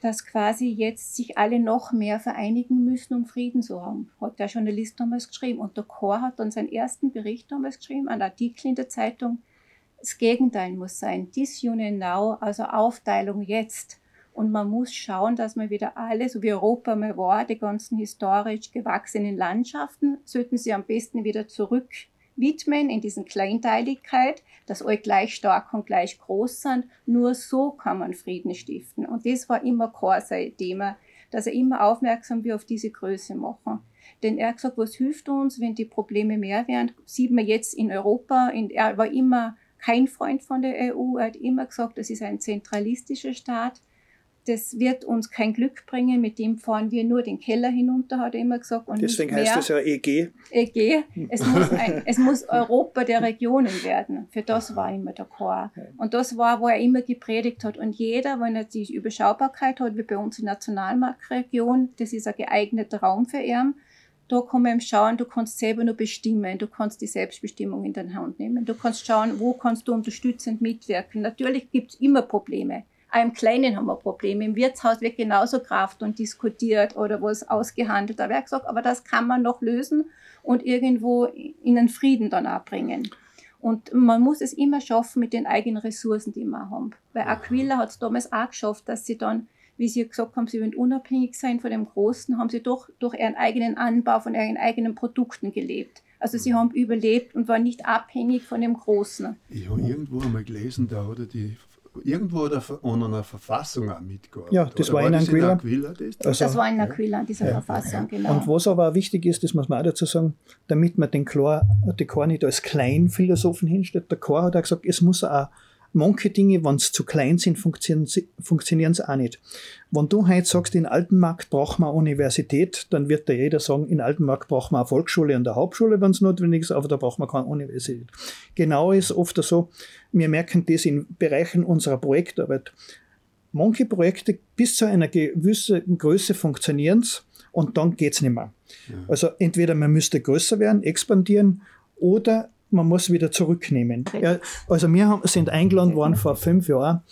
dass quasi jetzt sich alle noch mehr vereinigen müssen, um Frieden zu haben. Hat der Journalist damals geschrieben. Und der Chor hat dann seinen ersten Bericht damals geschrieben, einen Artikel in der Zeitung. Das Gegenteil muss sein. Disunion now, also Aufteilung jetzt. Und man muss schauen, dass man wieder alle, so wie Europa mal war, die ganzen historisch gewachsenen Landschaften, sollten sie am besten wieder zurück widmen in diesen Kleinteiligkeit, dass alle gleich stark und gleich groß sind. Nur so kann man Frieden stiften. Und das war immer sein Thema, dass er immer aufmerksam wird auf diese Größe machen. Denn er hat gesagt, was hilft uns, wenn die Probleme mehr werden? Sieht man jetzt in Europa, in, er war immer kein Freund von der EU, er hat immer gesagt, das ist ein zentralistischer Staat das wird uns kein Glück bringen, mit dem fahren wir nur den Keller hinunter, hat er immer gesagt. Und Deswegen heißt es ja EG. EG. Es muss, ein, es muss Europa der Regionen werden. Für das war immer der Chor. Und das war, wo er immer gepredigt hat. Und jeder, wenn er die Überschaubarkeit hat, wie bei uns in der Nationalmarktregion, das ist ein geeigneter Raum für ihn. Da kann man schauen, du kannst selber nur bestimmen, du kannst die Selbstbestimmung in deine Hand nehmen. Du kannst schauen, wo kannst du unterstützend mitwirken. Natürlich gibt es immer Probleme. Auch im Kleinen haben wir Probleme. Im Wirtshaus wird genauso Kraft und diskutiert oder was ausgehandelt. Da wird gesagt, aber das kann man noch lösen und irgendwo in den Frieden dann auch bringen. Und man muss es immer schaffen mit den eigenen Ressourcen, die wir haben. Weil Aquila hat es damals auch geschafft, dass sie dann, wie sie gesagt haben, sie wollen unabhängig sein von dem Großen, haben sie doch durch ihren eigenen Anbau von ihren eigenen Produkten gelebt. Also sie haben überlebt und waren nicht abhängig von dem Großen. Ich habe irgendwo einmal gelesen, da hat er die irgendwo hat er an einer Verfassung auch mitgearbeitet. Ja, das Oder war in Anguilla. Anguilla das? Also, Das war in Aquila, diese Verfassung, genau. Und was aber auch wichtig ist, das muss man auch dazu sagen, damit man den Chor, den Chor nicht als Kleinphilosophen hinstellt, der Chor hat auch gesagt, es muss auch manche Dinge, wenn sie zu klein sind, funktionieren sie, funktionieren sie auch nicht. Wenn du heute sagst, in Altenmarkt braucht man eine Universität, dann wird da jeder sagen, in Altenmarkt braucht man eine Volksschule und eine Hauptschule, wenn es notwendig ist, aber da braucht man keine Universität. Genau ist oft so, wir merken das in Bereichen unserer Projektarbeit. Manche Projekte bis zu einer gewissen Größe funktionieren und dann geht's nicht mehr. Also entweder man müsste größer werden, expandieren oder man muss wieder zurücknehmen. Ja, also wir haben, sind eingeladen worden vor fünf Jahren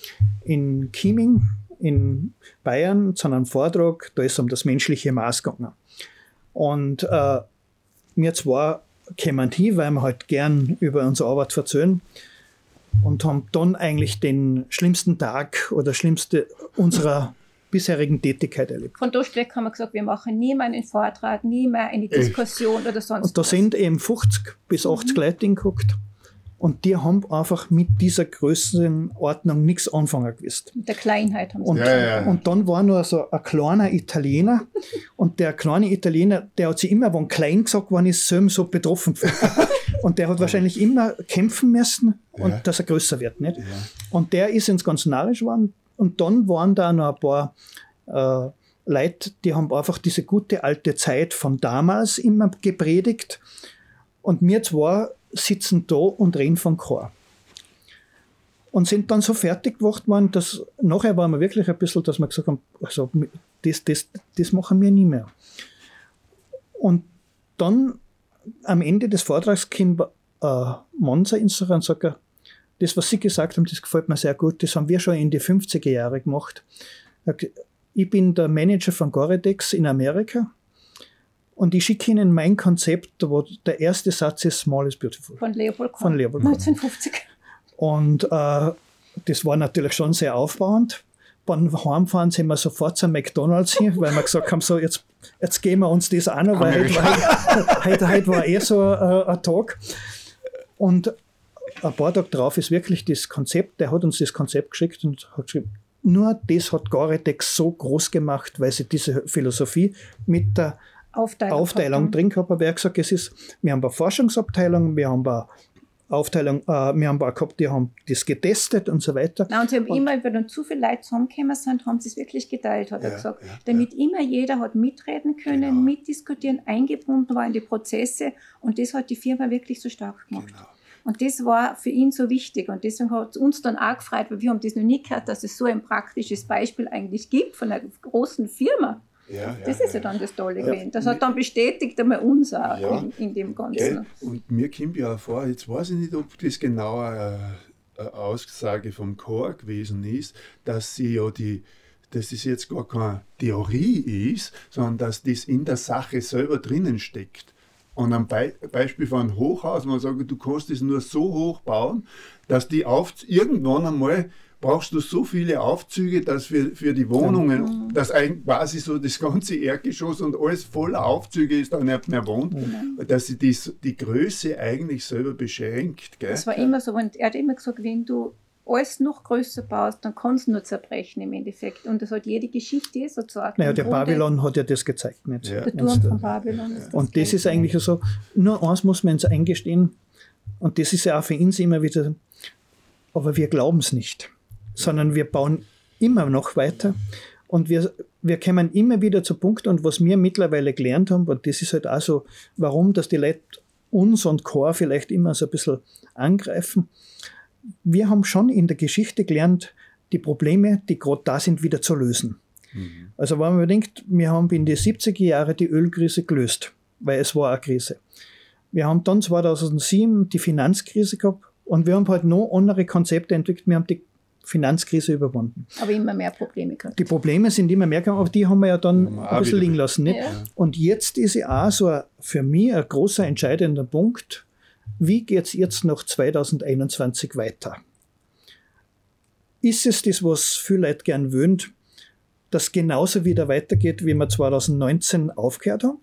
in Chieming in Bayern zu einem Vortrag, da ist es um das menschliche Maß gegangen. Und äh, wir zwei kämen hin, weil wir halt gern über unsere Arbeit erzählen und haben dann eigentlich den schlimmsten Tag oder schlimmste unserer bisherigen Tätigkeit erlebt. Von dort weg haben wir gesagt, wir machen nie mehr einen Vortrag, nie mehr eine Diskussion oder sonst Und da was. sind eben 50 bis 80 Leute hingeguckt und die haben einfach mit dieser Größenordnung nichts anfangen gewusst. Mit der Kleinheit haben sie Und, Ja, ja. und dann war nur so ein kleiner Italiener und der kleine Italiener, der hat sich immer, wenn klein gesagt worden ist, selber so betroffen gefühlt. Und der hat wahrscheinlich immer kämpfen müssen, und Ja. dass er größer wird. Nicht? Und der ist ins ganz narrisch geworden. Und dann waren da noch ein paar äh, Leute, die haben einfach diese gute alte Zeit von damals immer gepredigt. Und wir zwei sitzen da und reden von Chor. Und sind dann so fertig gemacht worden, dass nachher waren wir wirklich ein bisschen, dass wir gesagt haben, also, das, das, das machen wir nie mehr. Und dann am Ende des Vortrags kommt äh, Monza ins und sagt, das, was Sie gesagt haben, das gefällt mir sehr gut, das haben wir schon in die 50er Jahre gemacht. Gesagt, Ich bin der Manager von Goredex in Amerika und ich schicke Ihnen mein Konzept, wo der erste Satz ist Small is Beautiful. Von Leopold Koch. Von Leopold Koch. 1950. Und äh, das war natürlich schon sehr aufbauend. Beim Heimfahren sind wir sofort zum McDonalds hin, weil wir gesagt haben, so jetzt, jetzt geben wir uns das an, weil heute, war- heute, heute war eh so äh, ein Tag. Und ein paar Tage drauf ist wirklich das Konzept, der hat uns das Konzept geschickt und hat geschrieben, nur das hat Goretex so groß gemacht, weil sie diese Philosophie mit der Aufteilung. Aufteilung drin gehabt, aber er hat gesagt, es ist, wir haben eine Forschungsabteilung, wir haben eine Aufteilung, äh, wir haben eine gehabt, die haben das getestet und so weiter. Nein, und sie haben immer, wenn dann zu viele Leute zusammengekommen sind, haben sie es wirklich geteilt, hat er Ja, gesagt. ja, damit immer jeder hat mitreden können, Genau. mitdiskutieren, eingebunden war in die Prozesse und das hat die Firma wirklich so stark gemacht. Genau. Und das war für ihn so wichtig und deswegen hat es uns dann auch gefreut, weil wir haben das noch nie gehört, dass es so ein praktisches Beispiel eigentlich gibt von einer großen Firma. Ja, Das ist ja dann das Tolle Ja. gewesen. Das hat dann bestätigt einmal uns auch Ja. in, in dem Ganzen. Und mir kommt ja vor, jetzt weiß ich nicht, ob das genau eine, eine Aussage vom Chor gewesen ist, dass sie ja die, dass das jetzt gar keine Theorie ist, sondern dass das in der Sache selber drinnen steckt. Und am Be Beispiel von einem Hochhaus, man sagt, du kannst es nur so hoch bauen, dass die auf irgendwann einmal brauchst du so viele Aufzüge, dass für, für die Wohnungen, dass ein, quasi so das ganze Erdgeschoss und alles voller Aufzüge ist, da nicht mehr wohnt, dass sie die, die Größe eigentlich selber beschränkt. Gell? Das war immer so. Und er hat immer gesagt, wenn du alles noch größer baust, dann kann es nur zerbrechen im Endeffekt. Und das hat jede Geschichte so gesagt. Naja, der Grunde Babylon hat ja das gezeigt. Nicht? Ja. Der Turm von Babylon. ist Und das ist eigentlich so, nur eins muss man uns eingestehen, und das ist ja auch für uns immer wieder, aber wir glauben es nicht, sondern wir bauen immer noch weiter. Und wir, wir kommen immer wieder zu Punkten, und was wir mittlerweile gelernt haben, und das ist halt auch so, warum, dass die Leute uns und Chor vielleicht immer so ein bisschen angreifen. Wir haben schon in der Geschichte gelernt, die Probleme, die gerade da sind, wieder zu lösen. Mhm. Also wenn man denkt, wir haben in den 70er Jahren die Ölkrise gelöst, weil es war eine Krise. Wir haben dann 2007 die Finanzkrise gehabt und wir haben halt noch andere Konzepte entwickelt. Wir haben die Finanzkrise überwunden. Aber immer mehr Probleme gehabt. Die Probleme sind immer mehr gekommen, aber die haben wir ja dann ein bisschen liegen lassen. Nicht? Ja. Und jetzt ist ja auch so ein, für mich ein großer entscheidender Punkt, wie geht es jetzt noch 2021 weiter? Ist es das, was viele Leute gern wöhnt, dass genauso wieder weitergeht, wie wir 2019 aufgehört haben?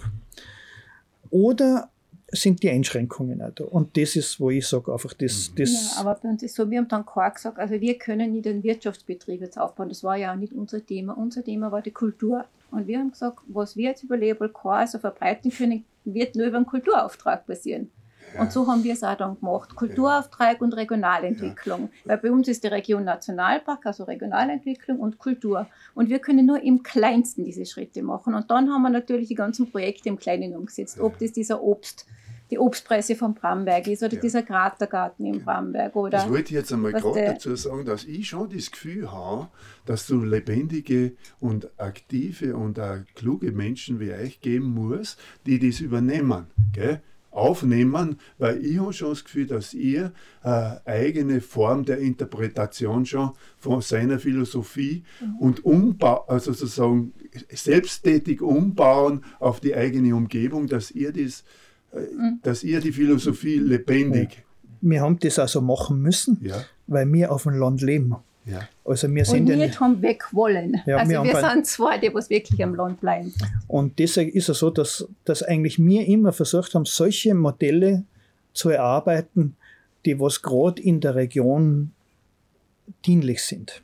Oder sind die Einschränkungen auch da. Und das ist, wo ich sage, einfach das. Mhm. das ja, aber bei uns ist so, wir haben dann klar gesagt, also wir können nicht einen Wirtschaftsbetrieb jetzt aufbauen. Das war ja auch nicht unser Thema. Unser Thema war die Kultur. Und wir haben gesagt, was wir jetzt über Label Core also verbreiten können, wird nur über einen Kulturauftrag passieren. Und so haben wir es auch dann gemacht. Kulturauftrag und Regionalentwicklung. Weil bei uns ist die Region Nationalpark, also Regionalentwicklung und Kultur. Und wir können nur im Kleinsten diese Schritte machen. Und dann haben wir natürlich die ganzen Projekte im Kleinen umgesetzt. Ob das dieser Obst, die Obstpresse von Bramberg ist oder ja. dieser Kratergarten in Bramberg. Oder das wollte ich jetzt einmal gerade dazu sagen, dass ich schon das Gefühl habe, dass du lebendige und aktive und auch kluge Menschen wie euch geben muss, die das übernehmen. Gell? Aufnehmen, weil ich habe schon das Gefühl, dass ihr eine eigene Form der Interpretation schon von seiner Philosophie mhm. und umbau, also sozusagen selbsttätig umbauen auf die eigene Umgebung, dass ihr das Mhm. dass ihr die Philosophie lebendig. Wir haben das also machen müssen, ja. weil wir auf dem Land leben. Ja. Also wir sind und nicht ja haben weg wollen. Ja, also wir, wir sind zwei, die was wirklich am Land bleiben. Und deswegen ist es so, dass, dass eigentlich wir immer versucht haben, solche Modelle zu erarbeiten, die was gerade in der Region dienlich sind.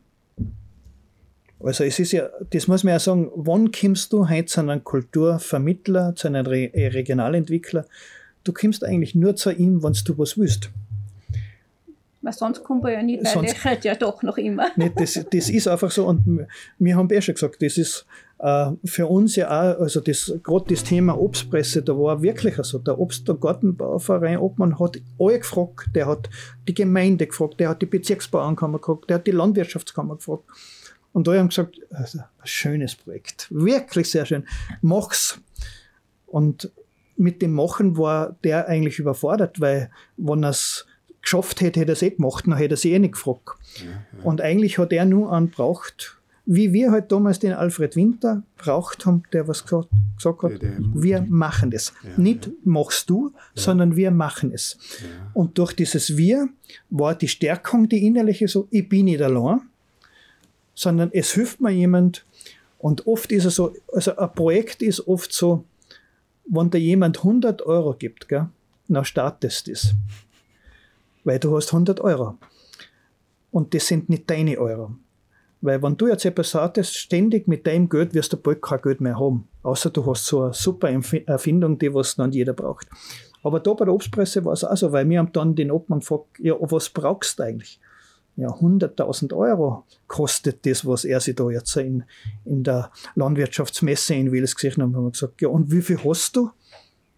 Also es ist ja, das muss man ja sagen, wann kommst du heute zu einem Kulturvermittler, zu einem Re äh, Regionalentwickler? Du kommst eigentlich nur zu ihm, wenn du was willst. Weil sonst kommt er ja nicht, weil sonst, lächelt ja doch noch immer. Nicht, das, das ist einfach so und wir haben eh schon gesagt, das ist äh, für uns ja auch, also das, gerade das Thema Obstpresse, da war wirklich so, der Obst- und Gartenbauverein Obmann hat alle gefragt, der hat die Gemeinde gefragt, der hat die Bezirksbauernkammer gefragt, der hat die Landwirtschaftskammer gefragt. Und da haben wir gesagt, also, ein schönes Projekt, wirklich sehr schön, mach's. Und mit dem Machen war der eigentlich überfordert, weil wenn er es geschafft hätte, hätte er es eh gemacht, dann hätte er sich eh nicht gefragt. Ja, ja. Und eigentlich hat er nur einen braucht, wie wir halt damals den Alfred Winter braucht haben, der was gesagt, hat, wir machen. Ja, nicht machst du, sondern wir machen es. Und durch dieses Wir war die Stärkung, die innerliche so, ich bin nicht allein, sondern es hilft mir jemand. Und oft ist es so, also ein Projekt ist oft so, wenn dir jemand 100 Euro gibt, gell, dann startest du das. Weil du hast 100 Euro. Und das sind nicht deine Euro. Weil wenn du jetzt etwas sagtest, ständig mit deinem Geld wirst du bald kein Geld mehr haben. Außer du hast so eine super Erfindung, die was dann jeder braucht. Aber da bei der Obstpresse war es auch so, weil wir haben dann den Obmann gefragt, ja, was brauchst du eigentlich? ja, 100.000 Euro kostet das, was er sich da jetzt in, in der Landwirtschaftsmesse in Wales gesehen hat. Und haben gesagt, ja, und wie viel hast du?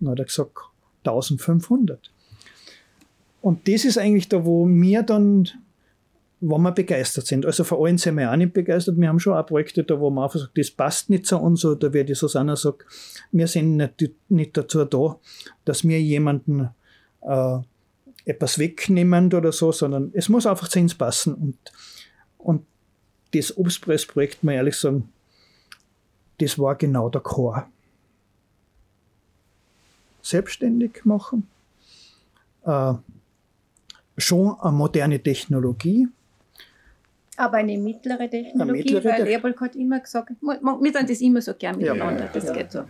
Dann hat er gesagt, 1500. Und das ist eigentlich da, wo wir dann, wo wir begeistert sind. Also vor allem sind wir auch nicht begeistert. Wir haben schon auch Projekte da, wo man einfach sagt, das passt nicht zu uns. Oder wie die Susanna sagt, wir sind nicht, nicht dazu da, dass wir jemanden äh, etwas wegnehmen oder so, sondern es muss einfach zu uns passen. Und, und das Obstpressprojekt, mal ehrlich sagen, das war genau der Chor. Selbstständig machen, äh, schon eine moderne Technologie. Aber eine mittlere Technologie, eine mittlere weil Apple hat immer gesagt, wir sind das immer so gern miteinander, ja, das ja. geht so.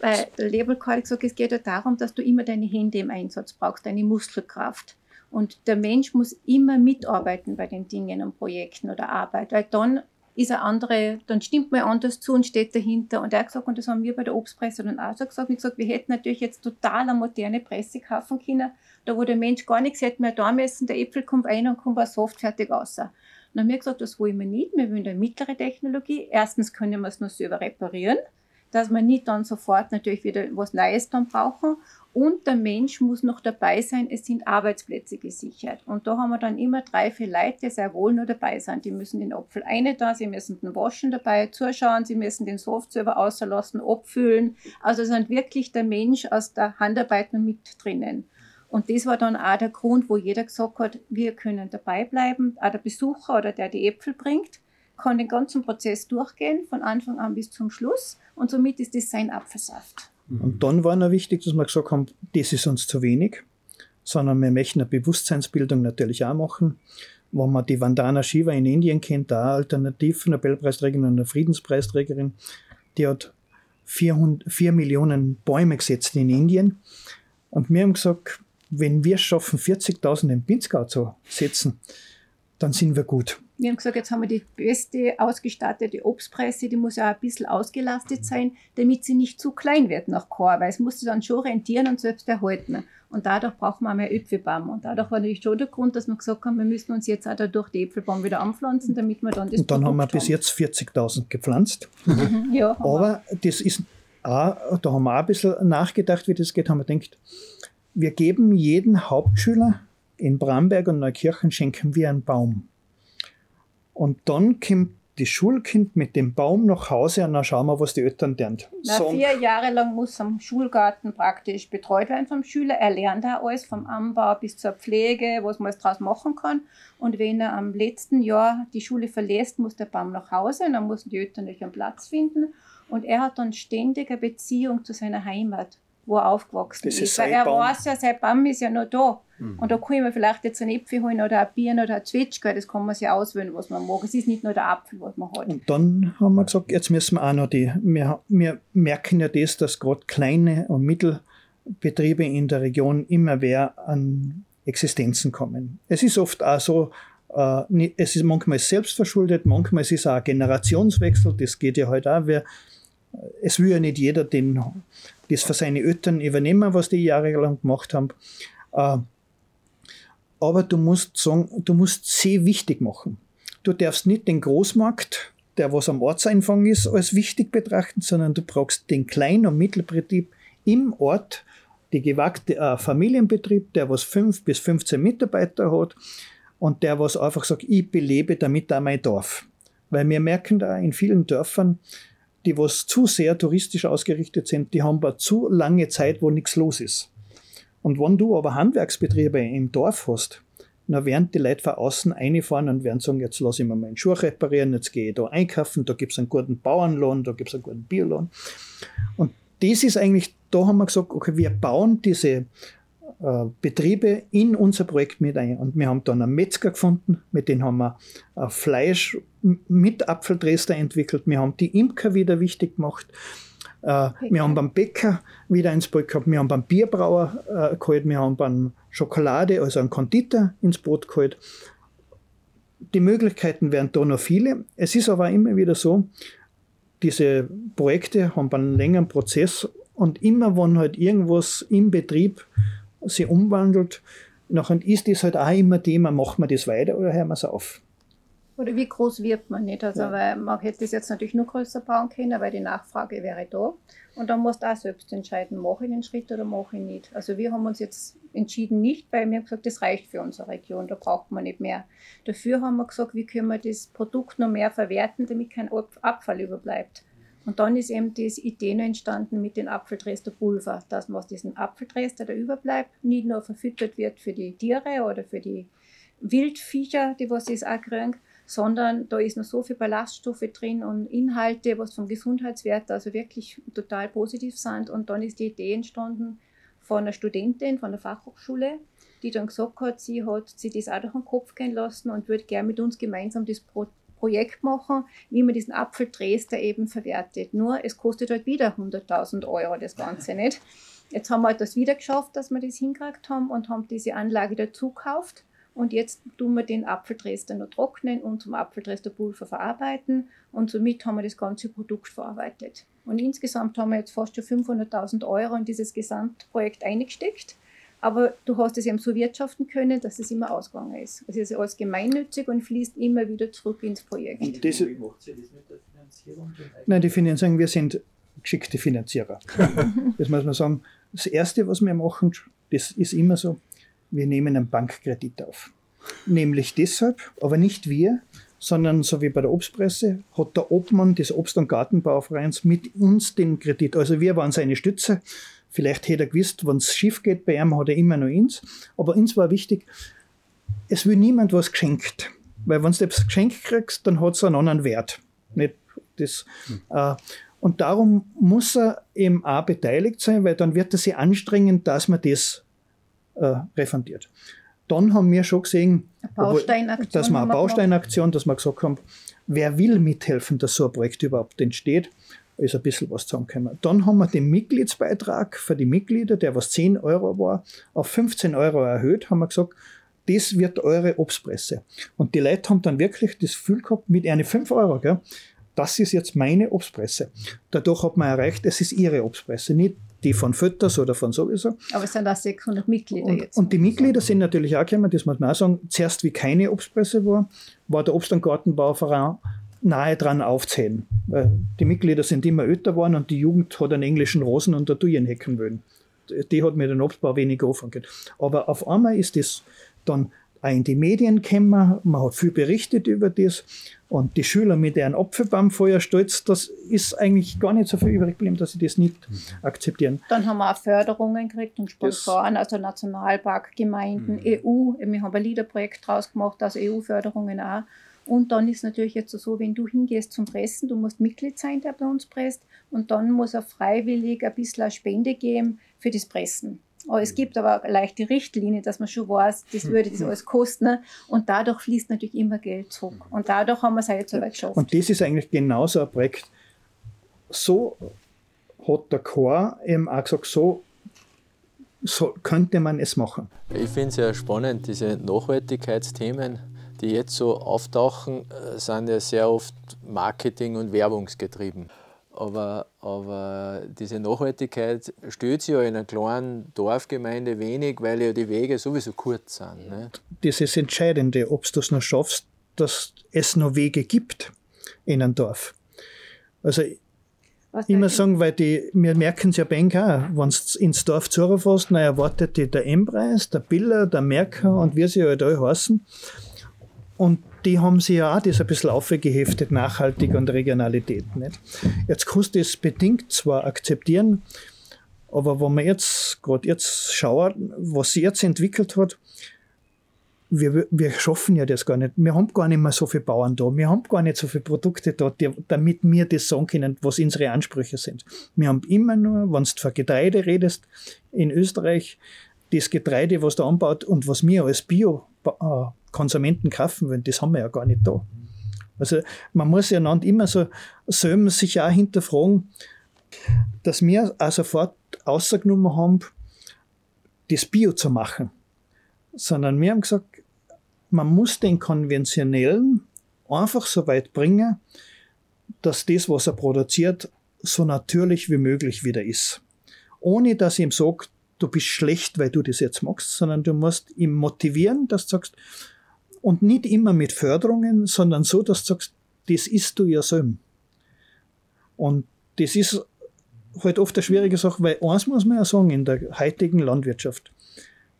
Weil Label Card gesagt, es geht ja darum, dass du immer deine Hände im Einsatz brauchst, deine Muskelkraft. Und der Mensch muss immer mitarbeiten bei den Dingen und Projekten oder Arbeit, weil dann ist er andere, dann stimmt man anders zu und steht dahinter. Und er hat gesagt, und das haben wir bei der Obstpresse dann auch so gesagt, gesagt, wir hätten natürlich jetzt total eine moderne Presse kaufen können, da wo der Mensch gar nichts hätte mehr da messen, der Äpfel kommt ein und kommt was soft fertig raus. dann haben wir gesagt, das wollen wir nicht, wir wollen eine mittlere Technologie. Erstens können wir es nur selber reparieren, dass wir nicht dann sofort natürlich wieder was Neues dann brauchen. Und der Mensch muss noch dabei sein, es sind Arbeitsplätze gesichert. Und da haben wir dann immer drei, vier Leute, die sehr wohl nur dabei sind. Die müssen den Apfel eine da, sie müssen den waschen dabei, zuschauen, sie müssen den Softserver auslassen, abfüllen. Also sind wirklich der Mensch aus der Handarbeit mit drinnen. Und das war dann auch der Grund, wo jeder gesagt hat, wir können dabei bleiben. Auch der Besucher oder der die Äpfel bringt, kann den ganzen Prozess durchgehen, von Anfang an bis zum Schluss. Und somit ist das sein Apfelsaft. Und dann war noch wichtig, dass wir gesagt haben, das ist uns zu wenig, sondern wir möchten eine Bewusstseinsbildung natürlich auch machen. Wenn man die Vandana Shiva in Indien kennt, da alternativ Nobelpreisträgerin und eine Friedenspreisträgerin, die hat 400, 4 Millionen Bäume gesetzt in Indien. Und wir haben gesagt, wenn wir es schaffen, 40.000 im Pinzgau zu setzen, dann sind wir gut. Wir haben gesagt, jetzt haben wir die beste ausgestattete Obstpresse, die muss ja auch ein bisschen ausgelastet sein, damit sie nicht zu klein wird nach Chor, weil es muss sich dann schon rentieren und selbst erhalten. Und dadurch brauchen wir mehr Äpfelbaum. Und dadurch war natürlich schon der Grund, dass wir gesagt haben, wir müssen uns jetzt auch dadurch die Äpfelbaum wieder anpflanzen, damit wir dann das Und dann Produkt haben wir bis jetzt 40.000 gepflanzt. haben. Ja, haben wir. Aber das ist auch, da haben wir auch ein bisschen nachgedacht, wie das geht, haben wir gedacht, wir geben jedem Hauptschüler in Bramberg und Neukirchen schenken wir einen Baum. Und dann kommt das Schulkind mit dem Baum nach Hause und dann schauen wir, was die Eltern lernen. Na, vier Jahre lang muss am Schulgarten praktisch betreut werden vom Schüler. Er lernt da alles, vom Anbau bis zur Pflege, was man draus machen kann. Und wenn er am letzten Jahr die Schule verlässt, muss der Baum nach Hause und dann müssen die Eltern natürlich einen Platz finden. Und er hat dann ständig eine Beziehung zu seiner Heimat, wo er aufgewachsen Das ist. ist Weil er Baum. weiß ja, sein Baum ist ja noch da. Mhm. Und da kann ich mir vielleicht jetzt einen Äpfel holen oder ein Bier oder ein Zwetschge, das kann man sich auswählen, was man mag. Es ist nicht nur der Apfel, was man hat. Und dann haben wir gesagt, jetzt müssen wir auch noch die, wir, wir merken ja das, dass gerade kleine und Mittelbetriebe in der Region immer mehr an Existenzen kommen. Es ist oft auch so, äh, es ist manchmal selbstverschuldet, manchmal ist es auch ein Generationswechsel, das geht ja heute auch. Wer, es will ja nicht jeder den, das für seine Eltern übernehmen, was die jahrelang gemacht haben. Äh, aber du musst sagen, du musst sie wichtig machen. Du darfst nicht den Großmarkt, der was am Ortseinfang ist, als wichtig betrachten, sondern du brauchst den Klein- und Mittelbetrieb im Ort, die gewagte äh, Familienbetrieb, der was 5 bis 15 Mitarbeiter hat und der was einfach sagt, ich belebe damit auch mein Dorf. Weil wir merken da in vielen Dörfern, die was zu sehr touristisch ausgerichtet sind, die haben aber zu lange Zeit, wo nichts los ist. Und wenn du aber Handwerksbetriebe im Dorf hast, dann werden die Leute von außen reinfahren und werden sagen, jetzt lasse ich mir meinen Schuh reparieren, jetzt gehe ich da einkaufen, da gibt es einen guten Bauernlohn, da gibt es einen guten Biolohn. Und das ist eigentlich, da haben wir gesagt, okay, wir bauen diese Betriebe in unser Projekt mit ein. Und wir haben dann einen Metzger gefunden, mit dem haben wir äh, Fleisch mit Apfeldrester entwickelt. Wir haben die Imker wieder wichtig gemacht. Äh, wir haben beim Bäcker wieder ins Boot gehabt, wir haben beim Bierbrauer äh, geholt, wir haben beim Schokolade, also einen Konditor ins Boot geholt. Die Möglichkeiten wären da noch viele. Es ist aber immer wieder so, diese Projekte haben einen längeren Prozess und immer, wenn halt irgendwas im Betrieb sich umwandelt, nachher ist das halt auch immer Thema, machen wir das weiter oder hören wir es auf? Oder wie groß wird man nicht? Also, Ja. weil man hätte das jetzt natürlich nur größer bauen können, weil die Nachfrage wäre da. Und dann musst du auch selbst entscheiden, mache ich den Schritt oder mache ich nicht. Also wir haben uns jetzt entschieden nicht, weil wir haben gesagt, das reicht für unsere Region, da braucht man nicht mehr. Dafür haben wir gesagt, wie können wir das Produkt noch mehr verwerten, damit kein Ab- Abfall überbleibt. Und dann ist eben diese Idee noch entstanden mit dem Apfeldrester-Pulver, dass man aus diesem Apfeldrester, der überbleibt, nicht nur verfüttert wird für die Tiere oder für die Wildviecher, die was das auch kriegen, sondern da ist noch so viel Ballaststoffe drin und Inhalte, was vom Gesundheitswert also wirklich total positiv sind. Und dann ist die Idee entstanden von einer Studentin von der Fachhochschule, die dann gesagt hat, sie hat sich das auch durch den Kopf gehen lassen und würde gerne mit uns gemeinsam das Pro Projekt machen, wie man diesen Apfeldrester eben verwertet. Nur es kostet halt wieder 100.000 Euro das Ganze nicht. Jetzt haben wir halt das wieder geschafft, dass wir das hingekriegt haben und haben diese Anlage dazu gekauft. Und jetzt tun wir den Apfeldrester noch trocknen und zum Apfeldresterpulver verarbeiten. Und somit haben wir das ganze Produkt verarbeitet. Und insgesamt haben wir jetzt fast schon 500.000 Euro in dieses Gesamtprojekt eingesteckt. Aber du hast es eben so wirtschaften können, dass es immer ausgegangen ist. Es ist alles gemeinnützig und fließt immer wieder zurück ins Projekt. Und das, Wie macht ihr das mit der Finanzierung? Nein, die Finanzierung, wir sind geschickte Finanzierer. das muss man sagen. Das Erste, was wir machen, das ist immer so, wir nehmen einen Bankkredit auf. Nämlich deshalb, aber nicht wir, sondern so wie bei der Obstpresse, hat der Obmann des Obst- und Gartenbauvereins mit uns den Kredit. Also wir waren seine Stütze. Vielleicht hätte er gewusst, wenn es schief geht bei ihm, hat er immer noch uns. Aber uns war wichtig, es will niemand was geschenkt. Weil wenn du etwas geschenkt kriegst, dann hat es einen anderen Wert. Nicht das, mhm. äh, und darum muss er eben auch beteiligt sein, weil dann wird er sich anstrengen, dass man das äh, refundiert. Dann haben wir schon gesehen, dass wir eine Bausteinaktion, dass wir gesagt haben, wer will mithelfen, dass so ein Projekt überhaupt entsteht, ist ein bisschen was zusammengekommen. Dann haben wir den Mitgliedsbeitrag für die Mitglieder, der was 10 Euro war, auf 15 Euro erhöht, haben wir gesagt, das wird eure Obstpresse. Und die Leute haben dann wirklich das Gefühl gehabt, mit einer 5 Euro, gell, das ist jetzt meine Obstpresse. Dadurch hat man erreicht, es ist ihre Obstpresse, nicht die von Fütters oder von sowieso. Aber es sind auch 600 Mitglieder und, jetzt. Und die Mitglieder sind natürlich auch gekommen, das muss man auch sagen, zuerst wie keine Obstpresse war, war der Obst- und Gartenbauverein nahe dran aufzählen. Die Mitglieder sind immer älter geworden und die Jugend hat einen englischen Rosen und der Tuyen hecken wollen. Die hat mit dem Obstbau wenig anfangen Aber auf einmal ist das dann auch in die Medien gekommen, man hat viel berichtet über das und die Schüler mit ihren Apfelbaumfeuer stolz, das ist eigentlich gar nicht so viel übrig geblieben, dass sie das nicht akzeptieren. Dann haben wir auch Förderungen gekriegt und Sponsoren, das also Nationalpark, Gemeinden, mhm. EU. Wir haben ein Liederprojekt draus gemacht, also EU-Förderungen auch. Und dann ist natürlich jetzt so, wenn du hingehst zum Pressen, du musst Mitglied sein, der bei uns presst, und dann muss er freiwillig ein bisschen eine Spende geben für das Pressen. Aber es gibt aber eine leichte Richtlinie, dass man schon weiß, das hm. würde das alles kosten. Ne? Und dadurch fließt natürlich immer Geld zurück. Und dadurch haben wir es halt so weit geschafft. Und das ist eigentlich genauso ein Projekt. So hat der Chor eben auch gesagt, so, so könnte man es machen. Ich finde es ja spannend, diese Nachhaltigkeitsthemen, die jetzt so auftauchen, äh, sind ja sehr oft Marketing- und Werbungsgetrieben. Aber, aber diese Nachhaltigkeit stört sich ja in einer kleinen Dorfgemeinde wenig, weil ja die Wege sowieso kurz sind. Ne? Das ist Entscheidende, ob du es noch schaffst, dass es noch Wege gibt in einem Dorf. Also was immer sagen, weil die, wir merken es ja bei auch, wenn du ins Dorf zurückfährst, dann erwartet dich der M-Preis, der Biller, der Merker und wie sie halt alle heißen. Und die haben sich ja auch das ein bisschen aufgeheftet, nachhaltig und Regionalität. Nicht? Jetzt kannst du das bedingt zwar akzeptieren, aber wenn man jetzt, gerade jetzt schaut, was sie jetzt entwickelt hat, wir, wir schaffen ja das gar nicht. Wir haben gar nicht mehr so viele Bauern da. Wir haben gar nicht so viele Produkte da, die, damit wir das sagen können, was unsere Ansprüche sind. Wir haben immer nur, wenn du von Getreide redest, in Österreich, das Getreide, was da anbaut und was wir als Bio Konsumenten kaufen wollen, das haben wir ja gar nicht da. Also man muss ja immer so selber sich auch hinterfragen, dass wir auch sofort ausgenommen haben, das Bio zu machen. Sondern wir haben gesagt, man muss den konventionellen einfach so weit bringen, dass das, was er produziert, so natürlich wie möglich wieder ist. Ohne dass ich ihm sage, du bist schlecht, weil du das jetzt machst, sondern du musst ihn motivieren, dass du sagst, und nicht immer mit Förderungen, sondern so, dass du sagst, das isst du ja selber. Und das ist halt oft eine schwierige Sache, weil eins muss man ja sagen, in der heutigen Landwirtschaft,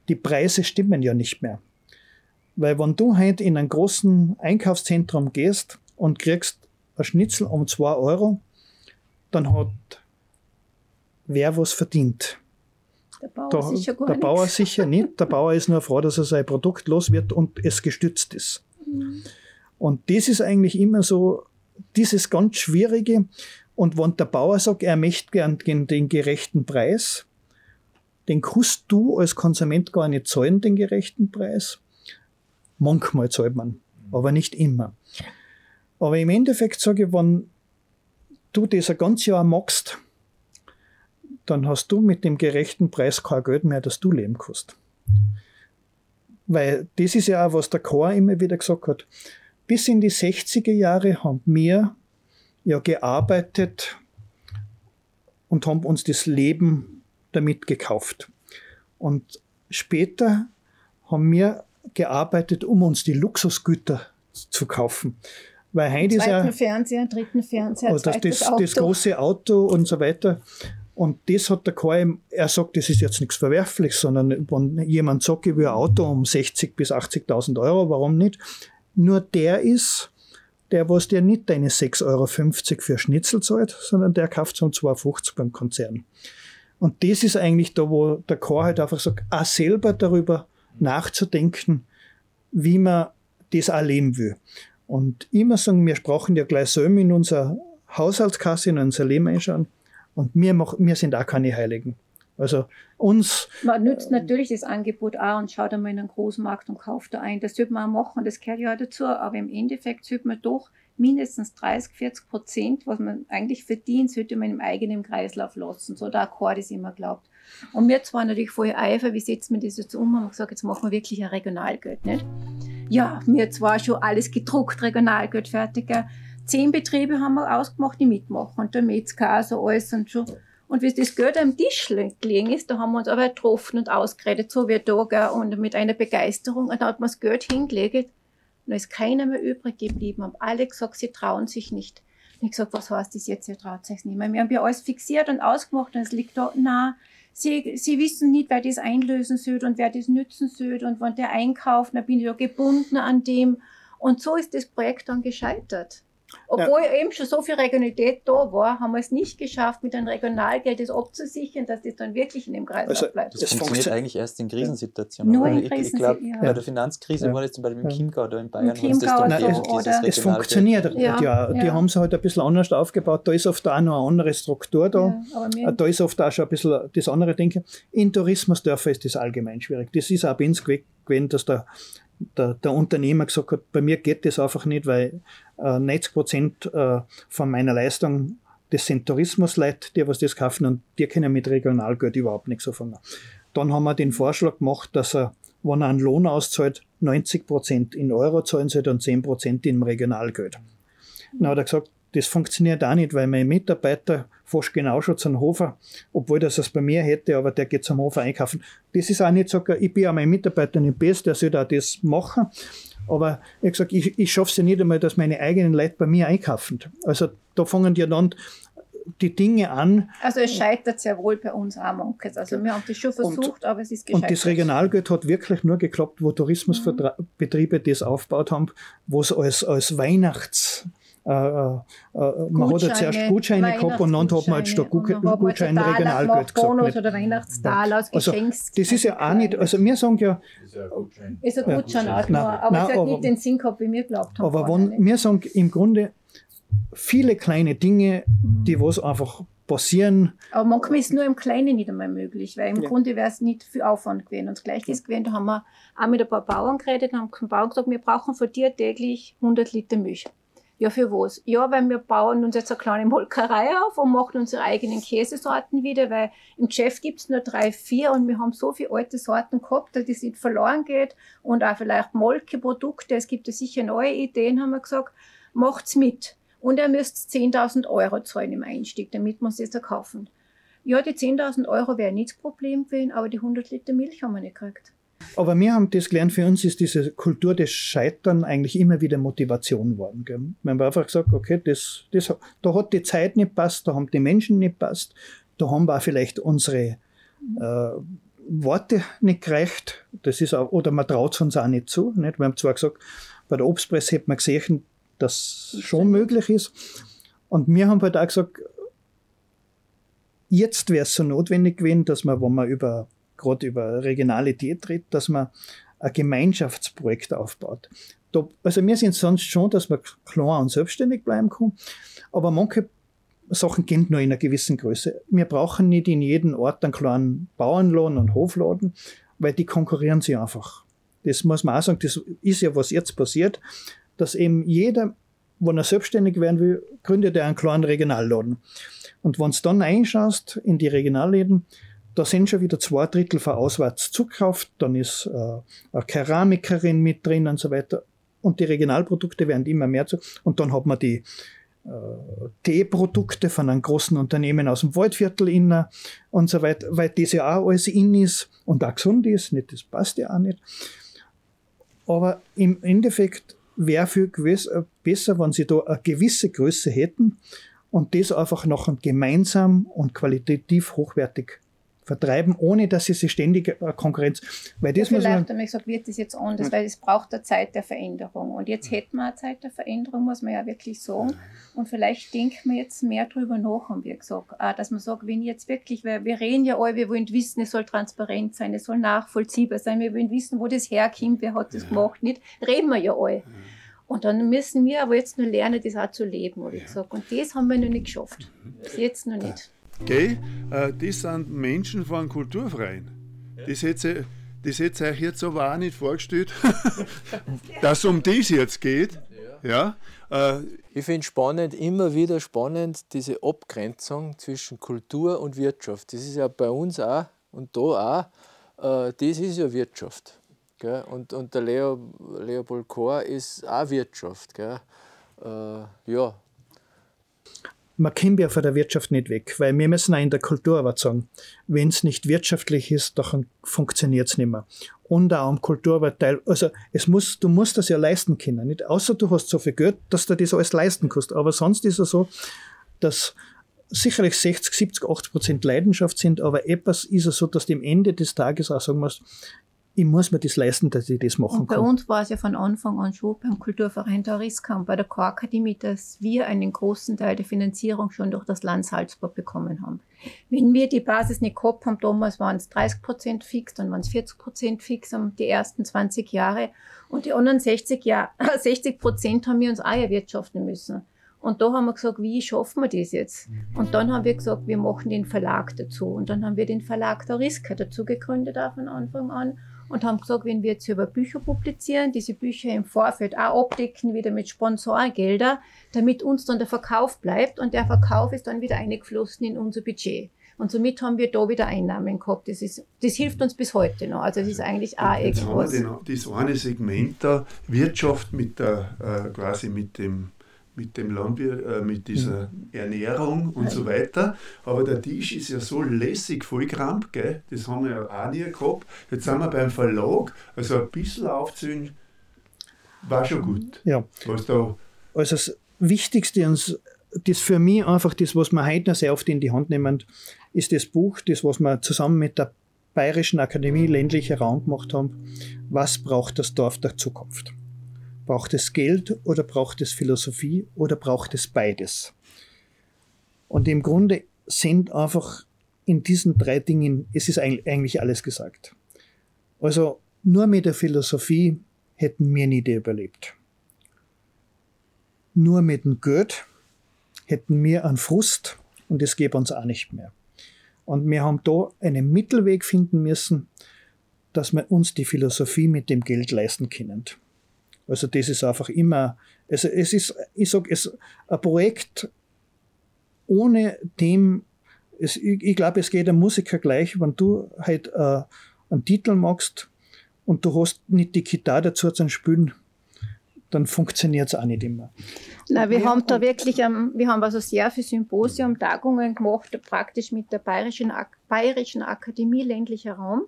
die Preise stimmen ja nicht mehr. Weil wenn du heute in ein großen Einkaufszentrum gehst und kriegst ein Schnitzel um 2 Euro, dann hat wer was verdient. Der Bauer da, sicher gar Der nichts. Bauer sicher nicht. Der Bauer ist nur froh, dass er sein Produkt los wird und es gestützt ist. Mhm. Und das ist eigentlich immer so dieses ganz Schwierige. Und wenn der Bauer sagt, er möchte gern den gerechten Preis, den kannst du als Konsument gar nicht zahlen, den gerechten Preis. Manchmal zahlt man, aber nicht immer. Aber im Endeffekt sage ich, wenn du das ein ganzes Jahr magst, dann hast du mit dem gerechten Preis kein Geld mehr, dass du leben kannst. Weil das ist ja auch, was der Chor immer wieder gesagt hat. Bis in die 60er Jahre haben wir ja gearbeitet und haben uns das Leben damit gekauft. Und später haben wir gearbeitet, um uns die Luxusgüter zu kaufen. Weil heute ist ja. Fernseher, dritten Fernseher, das, das, das große Auto und so weiter. Und das hat der Kai, er sagt, das ist jetzt nichts Verwerfliches, sondern wenn jemand sagt, ich will ein Auto um 60.000 bis 80.000 Euro, warum nicht? Nur der ist, der, was dir nicht deine 6,50 Euro für Schnitzel zahlt, sondern der kauft es um 2,50 beim Konzern. Und das ist eigentlich da, wo der Chor halt einfach sagt, auch selber darüber nachzudenken, wie man das auch leben will. Und immer sagen, wir brauchen ja gleich selber in unserer Haushaltskasse, in unser Leben einschauen. Und wir, wir sind auch keine Heiligen. Also uns. Man nützt natürlich das Angebot auch und schaut einmal in einen Großmarkt und kauft da ein. Das sollte man auch machen, das gehört ja auch dazu. Aber im Endeffekt sollte man doch mindestens 30, 40 Prozent, was man eigentlich verdient, sollte man im eigenen Kreislauf lassen. So der Akkord ist immer glaubt. Und wir zwar natürlich voll Eifer, wie setzen wir das jetzt um? Haben gesagt, jetzt machen wir wirklich ein Regionalgeld, nicht? Ja, mir zwar schon alles gedruckt, Regionalgeld fertig. Zehn Betriebe haben wir ausgemacht, die mitmachen. Und der Metzger, also alles und schon. Und wie das Geld am Tisch gelegen ist, da haben wir uns aber getroffen und ausgeredet, so wie da, gell, und mit einer Begeisterung. Und da hat man das Geld hingelegt. Und da ist keiner mehr übrig geblieben. Haben alle gesagt, sie trauen sich nicht. Und ich gesagt, was heißt das jetzt, ihr traut sich nicht mehr? Wir haben ja alles fixiert und ausgemacht und es liegt da, na, sie, sie wissen nicht, wer das einlösen soll und wer das nützen soll und wenn der einkauft, dann bin ich ja gebunden an dem. Und so ist das Projekt dann gescheitert. Obwohl ja. eben schon so viel Regionalität da war, haben wir es nicht geschafft, mit einem Regionalgeld das abzusichern, dass das dann wirklich in dem Kreis also, bleibt. Das, das funktioniert eigentlich erst in Krisensituationen. Nur in ich, ich glaube, ja. bei der Finanzkrise ja. war das zum Beispiel im Chiemgau oder in Bayern. Im Chiemgau das Nein, es, es funktioniert. Ja. ja. Die haben es halt ein bisschen anders aufgebaut. Da ist oft auch noch eine andere Struktur da. da ist oft auch schon ein bisschen das andere Denken. In Tourismusdörfern ist das allgemein schwierig. Das ist auch bei uns gewesen, dass der der, der Unternehmer gesagt hat, bei mir geht das einfach nicht, weil äh, 90 Prozent äh, von meiner Leistung, das sind Tourismusleute, die was das kaufen und die können mit Regionalgeld überhaupt nichts anfangen. Dann haben wir den Vorschlag gemacht, dass er, wenn er einen Lohn auszahlt, 90 Prozent in Euro zahlen soll und 10 Prozent im Regionalgeld. Dann hat er gesagt, das funktioniert auch nicht, weil mein Mitarbeiter fast genau schon zum Hofer, obwohl das es bei mir hätte, aber der geht zum Hofer einkaufen. Das ist auch nicht so, ich bin ja mein Mitarbeiter nicht best, der soll auch das machen. Aber ich gesagt, ich, ich schaffe es ja nicht einmal, dass meine eigenen Leute bei mir einkaufen. Also da fangen die dann die Dinge an. Also es scheitert sehr wohl bei uns auch manches. Also wir haben das schon versucht, und, aber es ist gescheitert. Und das Regionalgeld hat wirklich nur geklappt, wo Tourismusbetriebe mhm. das aufgebaut haben, wo es als, als Weihnachts man hat ja zuerst Gutscheine gehabt und dann hat man jetzt statt Gutscheine Regionalgeld gesagt. Oder Weihnachtstal als also, Das ist ja auch nicht, also wir sagen ja. Ist ein Gutschein ja. auch, nein, aber nein, es hat aber, nicht den Sinn gehabt, wie wir glaubt haben. Aber wenn, wir sagen im Grunde viele kleine Dinge, die was einfach passieren. Aber manchmal ist nur im Kleinen nicht einmal möglich, weil im ja. Grunde wäre es nicht viel Aufwand gewesen. Und das Gleiche ist gewesen, da haben wir auch mit ein paar Bauern geredet und haben zum Bauern gesagt, wir brauchen von dir täglich 100 Liter Milch. Ja, für was? Ja, weil wir bauen uns jetzt eine kleine Molkerei auf und machen unsere eigenen Käsesorten wieder, weil im Geschäft gibt's nur drei, vier und wir haben so viele alte Sorten gehabt, dass das nicht verloren geht und auch vielleicht Molkeprodukte. Es gibt ja sicher neue Ideen, haben wir gesagt. Macht's mit. Und ihr müsst 10.000 Euro zahlen im Einstieg, damit wir es jetzt kaufen. Ja, die 10.000 Euro wären nicht das Problem gewesen, aber die 100 Liter Milch haben wir nicht gekriegt. Aber wir haben das gelernt, für uns ist diese Kultur des Scheitern eigentlich immer wieder Motivation geworden. Gell? Wir haben einfach gesagt, okay, das, das, da hat die Zeit nicht passt, da haben die Menschen nicht passt, da haben wir auch vielleicht unsere äh, Worte nicht gereicht. Das ist auch, oder man traut es uns auch nicht zu. Nicht? Wir haben zwar gesagt, bei der Obstpresse hätte man gesehen, dass es schon möglich ist. Und wir haben halt auch gesagt, jetzt wäre es so notwendig gewesen, dass man, wenn man über gerade über Regionalität redet, dass man ein Gemeinschaftsprojekt aufbaut. Da, also wir sind sonst schon, dass man klar und selbstständig bleiben kann, aber manche Sachen gehen nur in einer gewissen Größe. Wir brauchen nicht in jedem Ort einen kleinen Bauernladen und Hofladen, weil die konkurrieren sich einfach. Das muss man auch sagen, das ist ja, was jetzt passiert, dass eben jeder, wenn er selbstständig werden will, gründet er einen kleinen Regionalladen. Und wenn du dann einschaust in die Regionalläden, da sind schon wieder zwei Drittel von auswärts zukauft, dann ist äh, eine Keramikerin mit drin und so weiter. Und die Regionalprodukte werden immer mehr zu. Und dann hat man die Teeprodukte von einem großen Unternehmen aus dem Waldviertel innen und so weiter, weil das ja auch alles in ist und auch gesund ist, nicht, das passt ja auch nicht. Aber im Endeffekt wäre viel besser, wenn sie da eine gewisse Größe hätten und das einfach noch gemeinsam und qualitativ hochwertig vertreiben, ohne dass sie sich ständig äh, Konkurrenz. Weil das ja, vielleicht haben wir gesagt, wird das jetzt anders, weil es braucht eine Zeit der Veränderung. Und jetzt hätten wir eine Zeit der Veränderung, muss man ja wirklich sagen. Und vielleicht denken wir jetzt mehr darüber nach, haben wir gesagt. Dass man sagt, wenn jetzt wirklich, weil wir reden ja alle, wir wollen wissen, es soll transparent sein, es soll nachvollziehbar sein, wir wollen wissen, wo das herkommt, wer hat das ja. gemacht, nicht. Reden wir ja alle. Und dann müssen wir aber jetzt nur lernen, das auch zu leben, habe ich gesagt. Und das haben wir noch nicht geschafft. Bis jetzt noch nicht. Gell? Äh, das sind Menschen von einem Kulturverein. Das hätte das hätte euch jetzt aber auch nicht vorgestellt, dass es um das jetzt geht. Ja. Äh, ich finde spannend, immer wieder spannend, diese Abgrenzung zwischen Kultur und Wirtschaft. Das ist ja bei uns auch und da auch, äh, das ist ja Wirtschaft. Gell? Und, und der Leo, Leopold Kohr ist auch Wirtschaft. Gell? Äh, ja, man kommt ja von der Wirtschaft nicht weg, weil wir müssen auch in der Kultur aber sagen, wenn es nicht wirtschaftlich ist, dann funktioniert es nicht mehr. Und auch am Kulturteil, also es muss, du musst das ja leisten können, nicht? Außer du hast so viel Geld, dass du das alles leisten kannst. Aber sonst ist es so, dass sicherlich 60, 70, 80 Prozent Leidenschaft sind, aber etwas ist es so, dass du am Ende des Tages auch sagen musst, ich muss mir das leisten, dass ich das machen und bei kann. Bei uns war es ja von Anfang an schon beim Kulturverein der Riskam, bei der Chorakademie, dass wir einen großen Teil der Finanzierung schon durch das Land Salzburg bekommen haben. Wenn wir die Basis nicht gehabt haben, damals waren es 30 Prozent fix, dann waren es 40 Prozent fix um die ersten 20 Jahre und die anderen 60 Prozent haben wir uns auch erwirtschaften müssen. Und da haben wir gesagt, wie schaffen wir das jetzt? Und dann haben wir gesagt, wir machen den Verlag dazu. Und dann haben wir den Verlag der Riska dazu gegründet, auch von Anfang an und haben gesagt, wenn wir jetzt über Bücher publizieren, diese Bücher im Vorfeld auch abdecken, wieder mit Sponsorengelder, damit uns dann der Verkauf bleibt und der Verkauf ist dann wieder eingeflossen in unser Budget. Und somit haben wir da wieder Einnahmen gehabt. Das, ist, das hilft uns bis heute noch. Also es ist eigentlich auch Jetzt irgendwas. Haben wir den, das eine Segment der Wirtschaft mit der, äh, quasi mit dem mit dem Landwirt, äh, mit dieser Ernährung und so weiter. Aber der Tisch ist ja so lässig vollgerammt, gell? das haben wir ja auch nie gehabt. Jetzt sind wir beim Verlag, also ein bisschen aufzählen war schon gut. Ja. Was da also das Wichtigste und das für mich einfach das, was wir heute noch sehr oft in die Hand nehmen, ist das Buch, das, was wir zusammen mit der Bayerischen Akademie ländlicher Raum gemacht haben. Was braucht das Dorf der Zukunft? Braucht es Geld oder braucht es Philosophie oder braucht es beides? Und im Grunde sind einfach in diesen drei Dingen, es ist eigentlich alles gesagt. Also nur mit der Philosophie hätten wir nie die überlebt. Nur mit dem Geld hätten wir einen Frust und es gäbe uns auch nicht mehr. Und wir haben da einen Mittelweg finden müssen, dass wir uns die Philosophie mit dem Geld leisten können. Also das ist einfach immer, also es ist, ich sag, es ein Projekt ohne dem, es, ich, ich glaube, es geht einem Musiker gleich, wenn du halt äh, einen Titel machst und du hast nicht die Gitarre dazu zum Spielen, dann funktioniert es auch nicht immer. Na, wir ja, haben da wirklich, um, wir haben also sehr viele Symposium, Tagungen gemacht, praktisch mit der Bayerischen, Bayerischen Akademie ländlicher Raum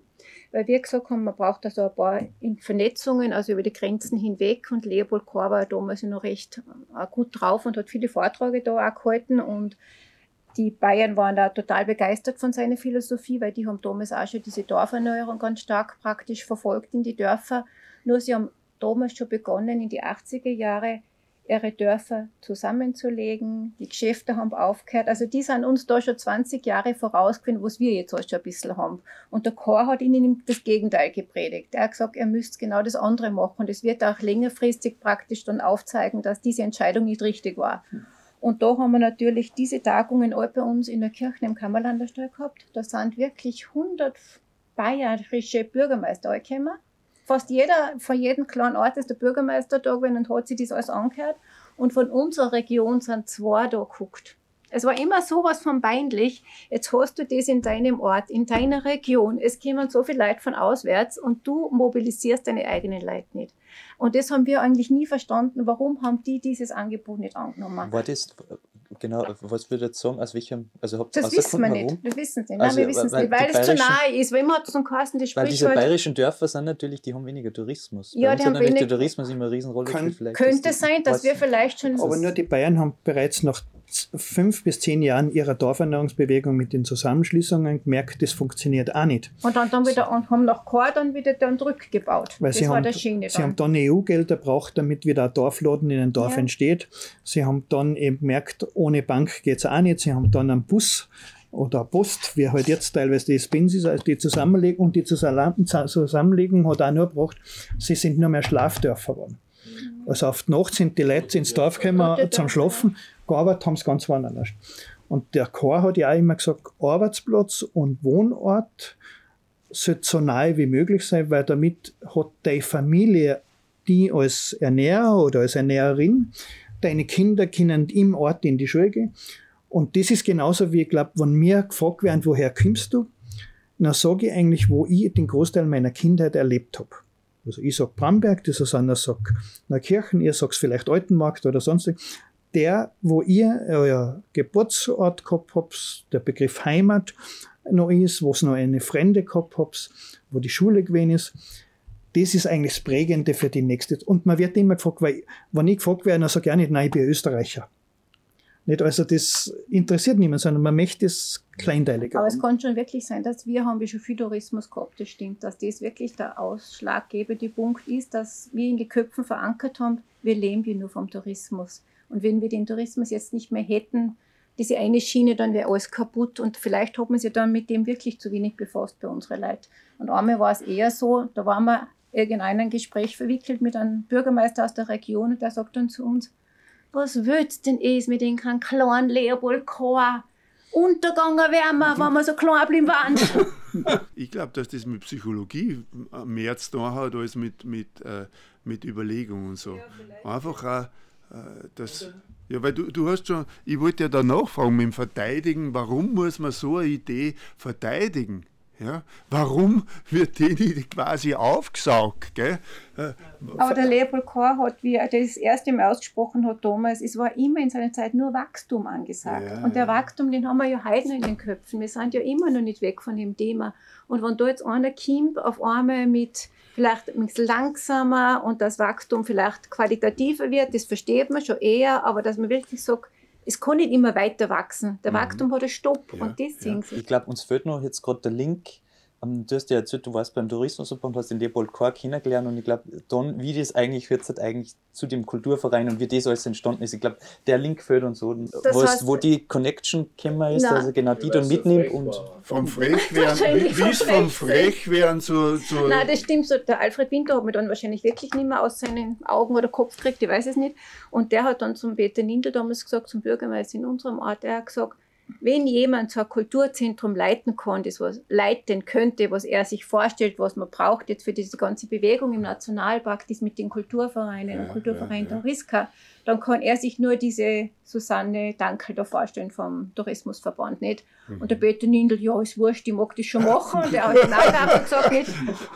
weil wir gesagt haben, man braucht also ein paar Vernetzungen, also über die Grenzen hinweg. Und Leopold Kohr war damals noch recht äh, gut drauf und hat viele Vorträge da auch gehalten. Und die Bayern waren da total begeistert von seiner Philosophie, weil die haben damals auch schon diese Dorferneuerung ganz stark praktisch verfolgt in die Dörfer. Nur sie haben damals schon begonnen, in die 80er Jahre ihre Dörfer zusammenzulegen. Die Geschäfte haben aufgehört. Also die sind uns da schon 20 Jahre vorausgewinnen, was wir jetzt auch schon ein bisschen haben. Und der Chor hat ihnen das Gegenteil gepredigt. Er hat gesagt, er müsste genau das andere machen. Und es wird auch längerfristig praktisch dann aufzeigen, dass diese Entscheidung nicht richtig war. Und da haben wir natürlich diese Tagungen all bei uns in der Kirche im Kammerlanderstall gehabt. Da sind wirklich 100 bayerische Bürgermeister gekommen fast jeder, von jedem kleinen Ort ist der Bürgermeister da gewesen und hat sich das alles angehört. Und von unserer Region sind zwei da geguckt. Es war immer sowas von peinlich. Jetzt hast du das in deinem Ort, in deiner Region. Es kommen so viele Leute von auswärts und du mobilisierst deine eigenen Leute nicht. Und das haben wir eigentlich nie verstanden. Warum haben die dieses Angebot nicht angenommen? War das, genau, was würde ich jetzt sagen, aus welchem, also habt Das wissen wir nicht. Das wissen sie nicht. Nein, Also, wir wissen es weil nicht, weil die es zu nahe ist. Weil immer hat es so Kasten, das Weil diese halt, bayerischen Dörfer sind natürlich, die haben weniger Tourismus. Ja, Bei uns die haben wenig- der Tourismus immer eine Riesenrolle. Vielleicht könnte die- sein, dass wir vielleicht schon Aber nur die Bayern haben bereits nach fünf bis zehn Jahren ihrer Dorferneuerungsbewegung mit den Zusammenschließungen gemerkt, das funktioniert auch nicht. Und dann, dann wieder, und haben nach Chor dann wieder dann rückgebaut. Weil das sie war haben, der Schöne sie haben dann. dann EU-Gelder braucht, damit wieder ein Dorfladen in einem Dorf Ja. entsteht. Sie haben dann eben gemerkt, ohne Bank geht es auch nicht. Sie haben dann einen Bus oder eine Post, wie halt jetzt teilweise die Spins ist, also die Zusammenlegung und die Zusammen- Zusammenlegung hat auch nur gebracht, sie sind nur mehr Schlafdörfer geworden. Also auf die Nacht sind die Leute ins Dorf gekommen zum Schlafen, gearbeitet haben sie ganz woanders. Und der Chor hat ja auch immer gesagt, Arbeitsplatz und Wohnort sollte so nahe wie möglich sein, weil damit hat deine Familie, die als Ernährer oder als Ernährerin, deine Kinder können im Ort in die Schule gehen. Und das ist genauso wie, ich glaube, wenn mir gefragt werden, woher kommst du, dann sage ich eigentlich, wo ich den Großteil meiner Kindheit erlebt habe. Also ich sage Bramberg, das ist einer sagt Neukirchen, ihr sagt vielleicht Altenmarkt oder sonst der, wo ihr euer Geburtsort gehabt habt, der Begriff Heimat noch ist, wo es noch eine Fremde gehabt habt, wo die Schule gewesen ist, das ist eigentlich das Prägende für die nächste. Und man wird immer gefragt, weil, wenn ich gefragt werde, dann sage ich auch nicht, nein, ich bin Österreicher. Nicht, also das interessiert niemand, sondern man möchte es kleinteiliger. Aber es kann schon wirklich sein, dass wir haben wir schon viel Tourismus gehabt, das stimmt, dass das wirklich der ausschlaggebende Punkt ist, dass wir in die Köpfen verankert haben, wir leben ja nur vom Tourismus. Und wenn wir den Tourismus jetzt nicht mehr hätten, diese eine Schiene, dann wäre alles kaputt und vielleicht hat man sich dann mit dem wirklich zu wenig befasst bei unseren Leuten. Und einmal war es eher so, da waren wir irgendein Gespräch verwickelt mit einem Bürgermeister aus der Region und der sagt dann zu uns, was willst denn es mit den kleinen Leopold Chor? Untergegangen wären wir, wenn wir so klein bleiben waren. Ich glaube, dass das mit Psychologie mehr zu tun hat als mit, mit, äh, mit Überlegung und so. Einfach auch, das. Ja, weil du, du hast schon, ich wollte ja da nachfragen mit dem Verteidigen, warum muss man so eine Idee verteidigen? Ja? Warum wird die quasi aufgesaugt? Gell? Äh, Aber der Leopold Kohr hat, wie er das erste Mal ausgesprochen hat damals, es war immer in seiner Zeit nur Wachstum angesagt. Ja, und der ja. Wachstum, den haben wir ja heute noch in den Köpfen. Wir sind ja immer noch nicht weg von dem Thema. Und wenn da jetzt einer kommt, auf einmal mit vielleicht ein bisschen langsamer und das Wachstum vielleicht qualitativer wird, das versteht man schon eher, aber dass man wirklich sagt, es kann nicht immer weiter wachsen. Der Mhm. Wachstum hat einen Stopp Ja, und das ja. sehen sie. Ich glaube, uns fehlt noch jetzt gerade der Link. Ähm, Du hast ja erzählt, du warst beim Tourismusverband, hast den Leopold Kohr kennengelernt und ich glaube, dann, wie das eigentlich jetzt hat, eigentlich zu dem Kulturverein und wie das alles entstanden ist, ich glaube, der Link fehlt uns so, wo, heißt- wo die Connection gekommen ist, Nein. also genau die dann mitnimmt und vom Frechwerden, wie es vom vom Frechwerden zu. zu Nein, das stimmt so. Der Alfred Winter hat mich dann wahrscheinlich wirklich nicht mehr aus seinen Augen oder Kopf gekriegt, ich weiß es nicht. Und der hat dann zum Peter Nindl damals gesagt, zum Bürgermeister in unserem Ort, er hat gesagt, wenn jemand so ein Kulturzentrum leiten kann, das was leiten könnte, was er sich vorstellt, was man braucht jetzt für diese ganze Bewegung im Nationalpark, das mit den Kulturvereinen Ja, und Kulturverein ja, ja. Tauriska, dann kann er sich nur diese Susanne Dankel da vorstellen vom Tourismusverband, nicht? Mhm. Und der Peter Nindl, ja, ist wurscht, ich mag das schon machen. Und der hat gehabt und gesagt, nicht.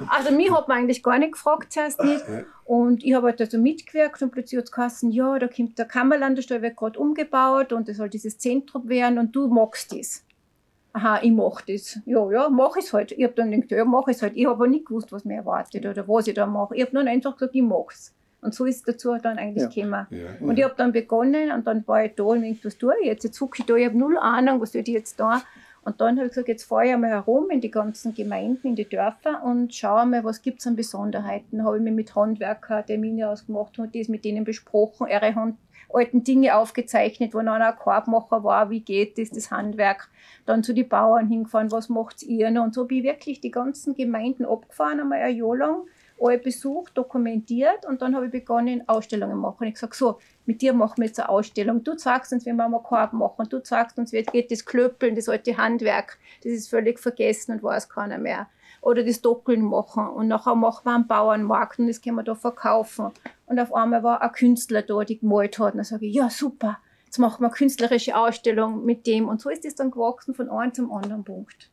Also mich hat man eigentlich gar nicht gefragt zuerst nicht. Und ich habe halt also mitgewirkt und plötzlich hat es geheißen, ja, da kommt der Kammerlandestall, wird gerade umgebaut und es soll dieses Zentrum werden und du magst das. Aha, ich mach das. Ja, ja, mach es halt. Ich habe dann gedacht, ja, mach es halt. Ich habe aber nicht gewusst, was mir erwartet oder was ich da mache. Ich habe dann einfach gesagt, ich mach's. Und so ist es dazu dann eigentlich gekommen. ja. Und ich habe dann begonnen und dann war ich da und ich was tue ich jetzt? Jetzt hucke ich da, ich habe null Ahnung, was tue ich jetzt da? Und dann habe ich gesagt, jetzt fahre ich einmal herum in die ganzen Gemeinden, in die Dörfer und schaue einmal, was gibt es an Besonderheiten. Habe ich mir mit Handwerker Termine ausgemacht und das mit denen besprochen, ihre Hand, alten Dinge aufgezeichnet, wo noch ein Korbmacher war, wie geht das, das Handwerk. Dann zu den Bauern hingefahren, was macht ihr? Und so bin ich wirklich die ganzen Gemeinden abgefahren, einmal ein Jahr lang alle besucht, dokumentiert und dann habe ich begonnen, Ausstellungen machen. Ich sage so, mit dir machen wir jetzt eine Ausstellung. Du zeigst uns, wie wir einen Korb machen. Du zeigst uns, wie geht das Klöppeln, das alte Handwerk. Das ist völlig vergessen und weiß keiner mehr. Oder das Dockeln machen. Und nachher machen wir einen Bauernmarkt und das können wir da verkaufen. Und auf einmal war ein Künstler da, der gemalt hat. Und dann sage ich, ja super, jetzt machen wir eine künstlerische Ausstellung mit dem. Und so ist das dann gewachsen von einem zum anderen Punkt.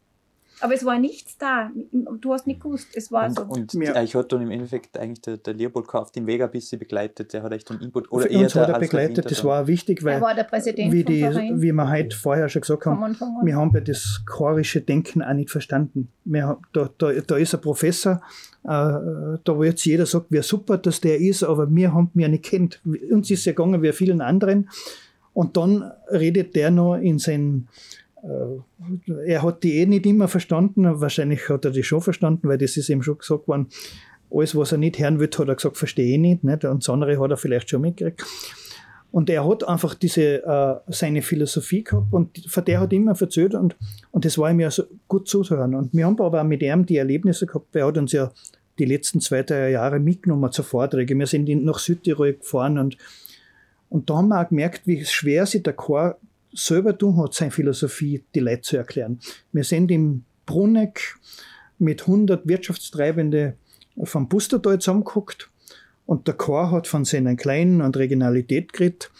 Aber es war nichts da. Du hast nicht gewusst, es war und, so. Und Ja. euch hat dann im Endeffekt eigentlich der, der Leopold K. auf den Weg ein bisschen begleitet, der hat euch dann Input oder Für eher uns der hat er begleitet, das war wichtig, weil war der Präsident wie, die, wie wir heute vorher schon gesagt haben, wir haben ja das chorische Denken auch nicht verstanden. Wir, haben- da, da, da ist ein Professor, äh, da wo jetzt jeder sagt, wie super, dass der ist, aber wir haben ihn ja nicht kennt. Uns ist es ja gegangen wie vielen anderen. Und dann redet der noch in sein, äh, er hat die eh nicht immer verstanden, wahrscheinlich hat er die schon verstanden, weil das ist ihm schon gesagt worden, alles, was er nicht hören will, hat er gesagt, verstehe ich nicht, nicht. Und das andere hat er vielleicht schon mitgekriegt. Und er hat einfach diese, äh, seine Philosophie gehabt und von der hat er immer erzählt und, und das war ihm ja so gut zuzuhören. Und wir haben aber auch mit ihm die Erlebnisse gehabt, er hat uns ja die letzten zwei, drei Jahre mitgenommen zu Vorträgen. Wir sind in, nach Südtirol gefahren und, und da haben wir auch gemerkt, wie schwer sich der Chor selber tun hat, seine Philosophie die Leute zu erklären. Wir sind im Bruneck mit 100 Wirtschaftstreibende vom Bustertal zusammengeguckt und der Chor hat von seinen Kleinen und Regionalität geredet.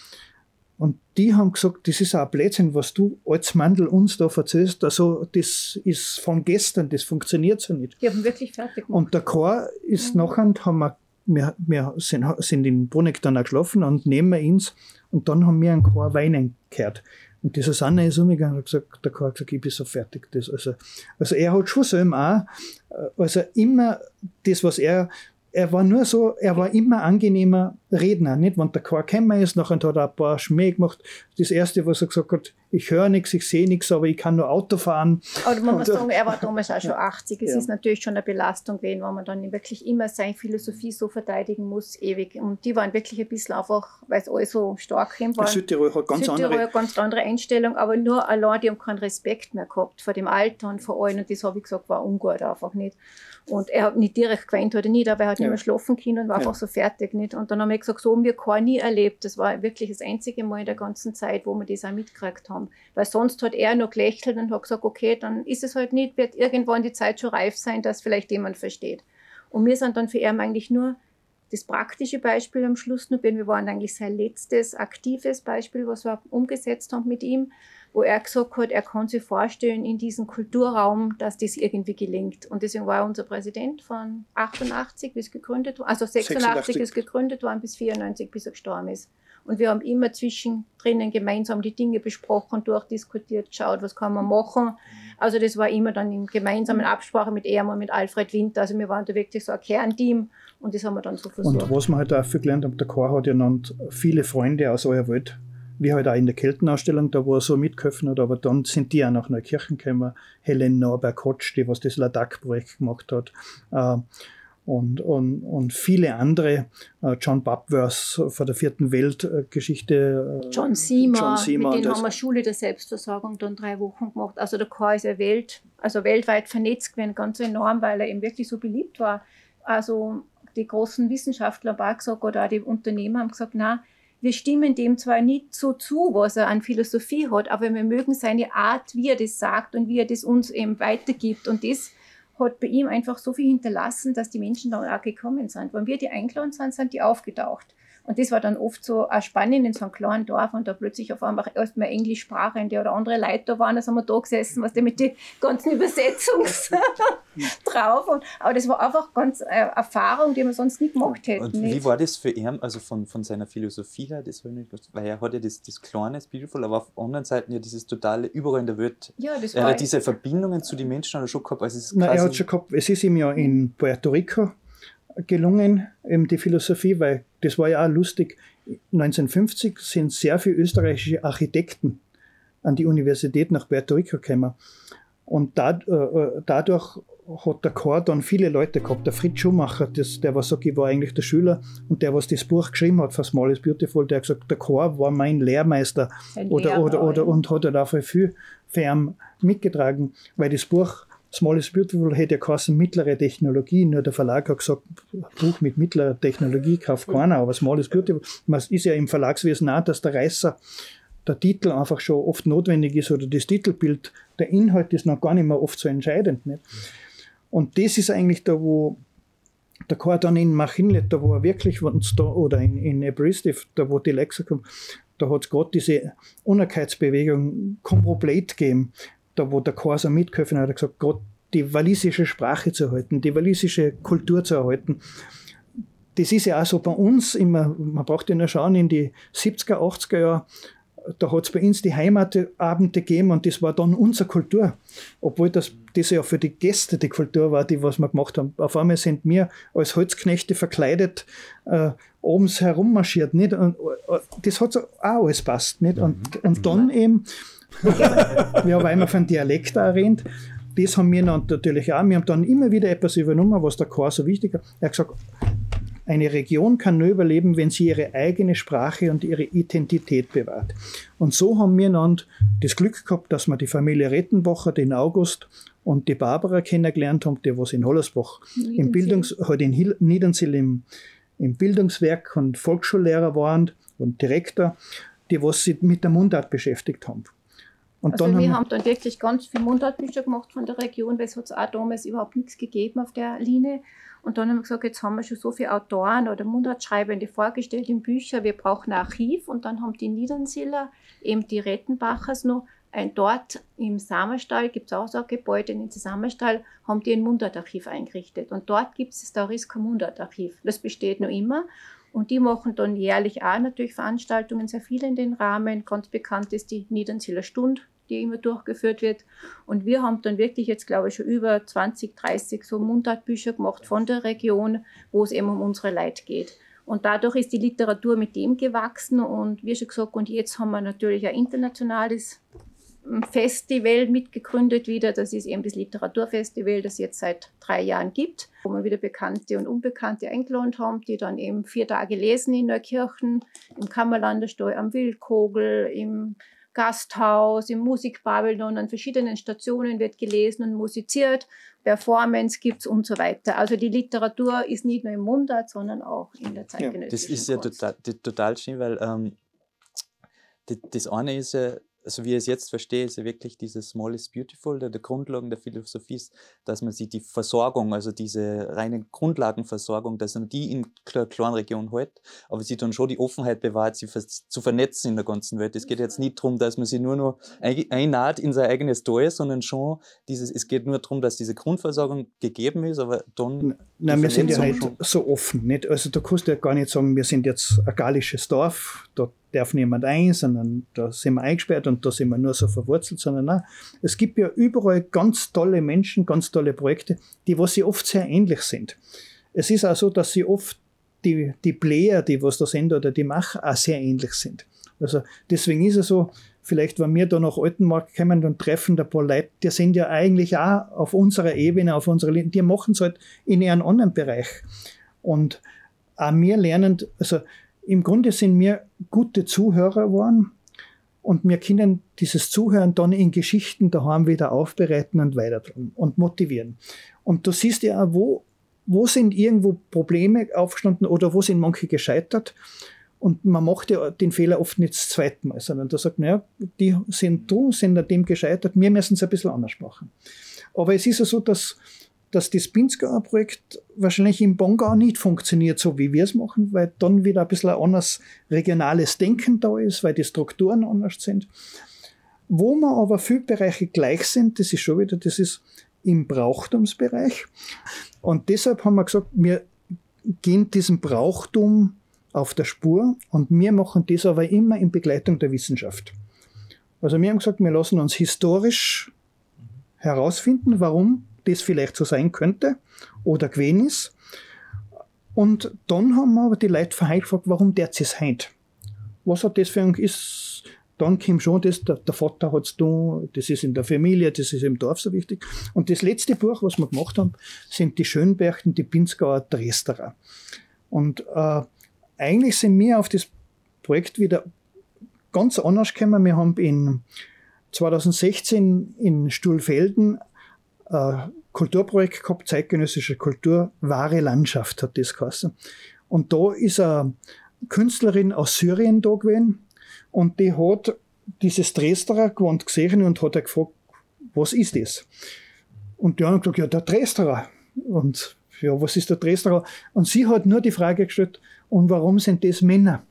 Und die haben gesagt, das ist auch ein Blödsinn, was du als Mandel uns da erzählst. Also, das ist von gestern, das funktioniert so nicht. Die haben wirklich fertig gemacht. Und der Chor ist nachher, haben wir, wir, wir sind, sind in Bruneck dann auch geschlafen und neben uns und dann haben wir einen Chor weinen gehört. Und die Susanne ist umgegangen und hat gesagt, der Chor hat gesagt, ich bin so fertig. Das, also, also er hat schon selber auch, äh, also immer das, was er, er war nur so, er war immer angenehmer Redner, nicht? Wenn der Chor gekommen ist, nachher hat er ein paar Schmäh gemacht. Das erste, was er gesagt hat, ich höre nichts, ich sehe nichts, aber ich kann nur Auto fahren. Aber man muss sagen, er war damals auch schon 80. Es Ja. ist natürlich schon eine Belastung gewesen, wenn man dann wirklich immer seine Philosophie so verteidigen muss, ewig. Und die waren wirklich ein bisschen einfach, weil es alles so stark war. Südtirol hat ganz Südtirol andere ganz andere Einstellung, aber nur allein, die haben keinen Respekt mehr gehabt vor dem Alter und vor allen. Und das habe ich gesagt, war ungut einfach nicht. Und er hat nicht direkt geweint oder nicht, aber er hat Ja. nicht mehr schlafen können und war einfach so fertig. Nicht? Und dann haben wir gesagt, so haben wir kein nie erlebt. Das war wirklich das einzige Mal in der ganzen Zeit, wo wir das auch mitgekriegt haben. Weil sonst hat er nur gelächelt und hat gesagt, okay, dann ist es halt nicht, wird irgendwann die Zeit schon reif sein, dass vielleicht jemand versteht. Und wir sind dann für ihn eigentlich nur das praktische Beispiel am Schluss nur, denn wir waren eigentlich sein letztes aktives Beispiel, was wir umgesetzt haben mit ihm, wo er gesagt hat, er kann sich vorstellen in diesem Kulturraum, dass das irgendwie gelingt. Und deswegen war er unser Präsident von 88 bis gegründet, war- also 86 ist gegründet worden bis 94 bis er gestorben ist. Und wir haben immer zwischendrin gemeinsam die Dinge besprochen, durchdiskutiert, geschaut, was kann man machen. Also das war immer dann in gemeinsamen Absprache mit und mit Alfred Winter. Also wir waren da wirklich so ein Kernteam und das haben wir dann so versucht. Und was man halt viel gelernt haben, der Chor hat ja dann viele Freunde aus eurer Welt, wie halt auch in der Keltenausstellung, da wo er so mitgeholfen hat, aber dann sind die auch nach Neukirchen gekommen. Helen Norberg-Kotsch, die was das Ladak-Projekt gemacht hat. Äh, und, und, und viele andere, äh, John Babworth von der vierten Weltgeschichte. äh, John Seymour, John Seymour mit das- haben wir Schule der Selbstversorgung dann drei Wochen gemacht. Also der Chor ist ja Welt, also weltweit vernetzt gewesen, ganz enorm, weil er eben wirklich so beliebt war. Also die großen Wissenschaftler haben auch gesagt, oder auch die Unternehmer haben gesagt, na, wir stimmen dem zwar nicht so zu, was er an Philosophie hat, aber wir mögen seine Art, wie er das sagt und wie er das uns eben weitergibt. Und das hat bei ihm einfach so viel hinterlassen, dass die Menschen dann auch gekommen sind. Wenn wir die eingeladen sind, sind die aufgetaucht. Und das war dann oft so auch spannend in so einem kleinen Dorf und da plötzlich auf einmal erstmal Englisch sprachende oder andere Leute da waren, da sind wir da gesessen, was die mit den ganzen Übersetzungs drauf. Und, aber das war einfach ganz äh, Erfahrung, die wir sonst nicht gemacht hätten. Und wie nicht? war das für ihn, also von, von seiner Philosophie her, das war nicht, weil er hat ja das, das kleine Beautiful, aber auf anderen Seiten ja dieses totale, überall in der Welt, ja, das er war hat diese Verbindungen zu den Menschen hat er schon gehabt, also es ist Nein, er hat schon gehabt, es ist ihm ja in Puerto Rico gelungen, eben die Philosophie, weil das war ja auch lustig. 1950 sind sehr viele österreichische Architekten an die Universität nach Puerto Rico gekommen. Und da, äh, dadurch hat der Chor dann viele Leute gehabt. Der Fritz Schumacher, das, der was sagt, ich war eigentlich der Schüler und der, was das Buch geschrieben hat, für Small is Beautiful, der hat gesagt, der Chor war mein Lehrmeister oder, oder, oder und hat er dafür viel ihn mitgetragen, weil das Buch Small is Beautiful hätte ja geheißen mittlere Technologie, nur der Verlag hat gesagt, Buch mit mittlerer Technologie kauft keiner, aber Small is Beautiful. Man ist ja im Verlagswesen auch, dass der Reißer der Titel einfach schon oft notwendig ist oder das Titelbild, der Inhalt ist noch gar nicht mehr oft so entscheidend. Nicht? Und das ist eigentlich da, wo der Chor dann in Machinlet, da wo er wirklich, da, oder in, in Aberystwyth, da wo die Lexa kommen, da hat es gerade diese Unerkeitsbewegung Comproblate gegeben, da wo der Chor so mitgeholfen hat, hat er gesagt, gerade die walisische Sprache zu erhalten, die walisische Kultur zu erhalten. Das ist ja auch so bei uns immer, man braucht ja nur schauen, in die 70er, 80er Jahre, da hat es bei uns die Heimatabende gegeben und das war dann unsere Kultur. Obwohl das, das ja für die Gäste die Kultur war, die was wir gemacht haben. Auf einmal sind wir als Holzknechte verkleidet äh, abends herummarschiert. Nicht? Und, äh, das hat so auch alles passt. Nicht? Und, und dann eben, wir haben einmal von Dialekt erwähnt, das haben wir dann natürlich auch. Wir haben dann immer wieder etwas übernommen, was der Chor so wichtig ist. Er hat gesagt, eine Region kann nur überleben, wenn sie ihre eigene Sprache und ihre Identität bewahrt. Und so haben wir dann das Glück gehabt, dass wir die Familie Rettenbacher, den August und die Barbara kennengelernt haben, die was in Hollersbach im Bildungs, halt in Niedernsill im, im Bildungswerk und Volksschullehrer waren und Direktor, die was sich mit der Mundart beschäftigt haben. Und also wir haben, haben dann wirklich ganz viel Mundartbücher gemacht von der Region, weil es hat auch damals überhaupt nichts gegeben auf der Linie. Und dann haben wir gesagt, jetzt haben wir schon so viele Autoren oder Mundartschreibende vorgestellt in Bücher, wir brauchen ein Archiv. Und dann haben die Niedernsiller, eben die Rettenbachers noch, ein, dort im Sammerstall gibt es auch so ein Gebäude, in den Sammerstall haben die ein Mundartarchiv eingerichtet. Und dort gibt es das Dauriska Mundartarchiv. Das besteht noch immer. Und die machen dann jährlich auch natürlich Veranstaltungen, sehr viele in den Rahmen. Ganz bekannt ist die Niedernsiller Stund, die immer durchgeführt wird. Und wir haben dann wirklich jetzt, glaube ich, schon über 20, 30 so Mundartbücher gemacht von der Region, wo es eben um unsere Leute geht. Und dadurch ist die Literatur mit dem gewachsen und wie schon gesagt, und jetzt haben wir natürlich ein internationales Festival mitgegründet wieder. Das ist eben das Literaturfestival, das jetzt seit drei Jahren gibt, wo wir wieder Bekannte und Unbekannte eingeladen haben, die dann eben vier Tage lesen in Neukirchen, im Kammerlanderstall, am Wildkogel, im Gasthaus, im Musikbabylon, an verschiedenen Stationen wird gelesen und musiziert, Performance gibt es und so weiter. Also die Literatur ist nicht nur im Mundart, sondern auch in der zeitgenössischen ja, Das ist ja total, total schön, weil ähm, das, das eine ist ja, also wie ich es jetzt verstehe, ist ja wirklich dieses Small is Beautiful, der, der Grundlagen der Philosophie ist, dass man sich die Versorgung, also diese reine Grundlagenversorgung, dass man die in einer kleinen Region hält, aber sie dann schon die Offenheit bewahrt, sie zu vernetzen in der ganzen Welt. Es geht jetzt nicht darum, dass man sie nur noch einnaht in sein eigenes Tor, sondern schon dieses, es geht nur darum, dass diese Grundversorgung gegeben ist, aber dann. Nein, wir sind ja halt so offen, nicht? Also du kannst ja gar nicht sagen, wir sind jetzt ein gallisches Dorf, dort darf niemand ein, sondern da sind wir eingesperrt und da sind wir nur so verwurzelt, sondern nein, es gibt ja überall ganz tolle Menschen, ganz tolle Projekte, die was sie oft sehr ähnlich sind. Es ist auch so, dass sie oft die, die Player, die was da sind oder die Macher auch sehr ähnlich sind. Also deswegen ist es so, vielleicht wenn wir da nach Altenmarkt kommen und treffen ein paar Leute, die sind ja eigentlich auch auf unserer Ebene, auf unserer Linie, die machen es halt in ihrem anderen Bereich. Und auch wir lernen, also im Grunde sind wir gute Zuhörer geworden und wir können dieses Zuhören dann in Geschichten daheim wieder aufbereiten und weitertragen und motivieren. Und du siehst ja auch, wo, wo sind irgendwo Probleme aufgestanden oder wo sind manche gescheitert. Und man macht ja den Fehler oft nicht das zweite Mal, sondern da sagt man, ja, die sind du, sind an dem gescheitert, wir müssen es ein bisschen anders machen. Aber es ist ja so, dass dass das Pinzgauer-Projekt wahrscheinlich im Bongau nicht funktioniert, so wie wir es machen, weil dann wieder ein bisschen ein anderes regionales Denken da ist, weil die Strukturen anders sind. Wo wir aber viele Bereiche gleich sind, das ist schon wieder, das ist im Brauchtumsbereich. Und deshalb haben wir gesagt, wir gehen diesem Brauchtum auf der Spur und wir machen das aber immer in Begleitung der Wissenschaft. Also wir haben gesagt, wir lassen uns historisch herausfinden, warum das vielleicht so sein könnte oder gewesen ist. Und dann haben wir aber die Leute verheiratet gefragt, warum der es heint? Was hat das für ein ist? Dann kommt schon das, der, der Vater hat es da, das ist in der Familie, das ist im Dorf so wichtig. Und das letzte Buch, was wir gemacht haben, sind die Schönberchten, die Pinzgauer Dresderer. Und äh, eigentlich sind wir auf das Projekt wieder ganz anders gekommen. Wir haben in 2016 in Stuhlfelden Kulturprojekt gehabt, zeitgenössische Kultur, wahre Landschaft hat das geheißen. Und da ist eine Künstlerin aus Syrien da gewesen und die hat dieses Dresderer gewohnt gesehen und hat gefragt, was ist das? Und die haben gesagt, ja, der Dresderer. Und ja, was ist der Dresderer? Und sie hat nur die Frage gestellt, und warum sind das Männer?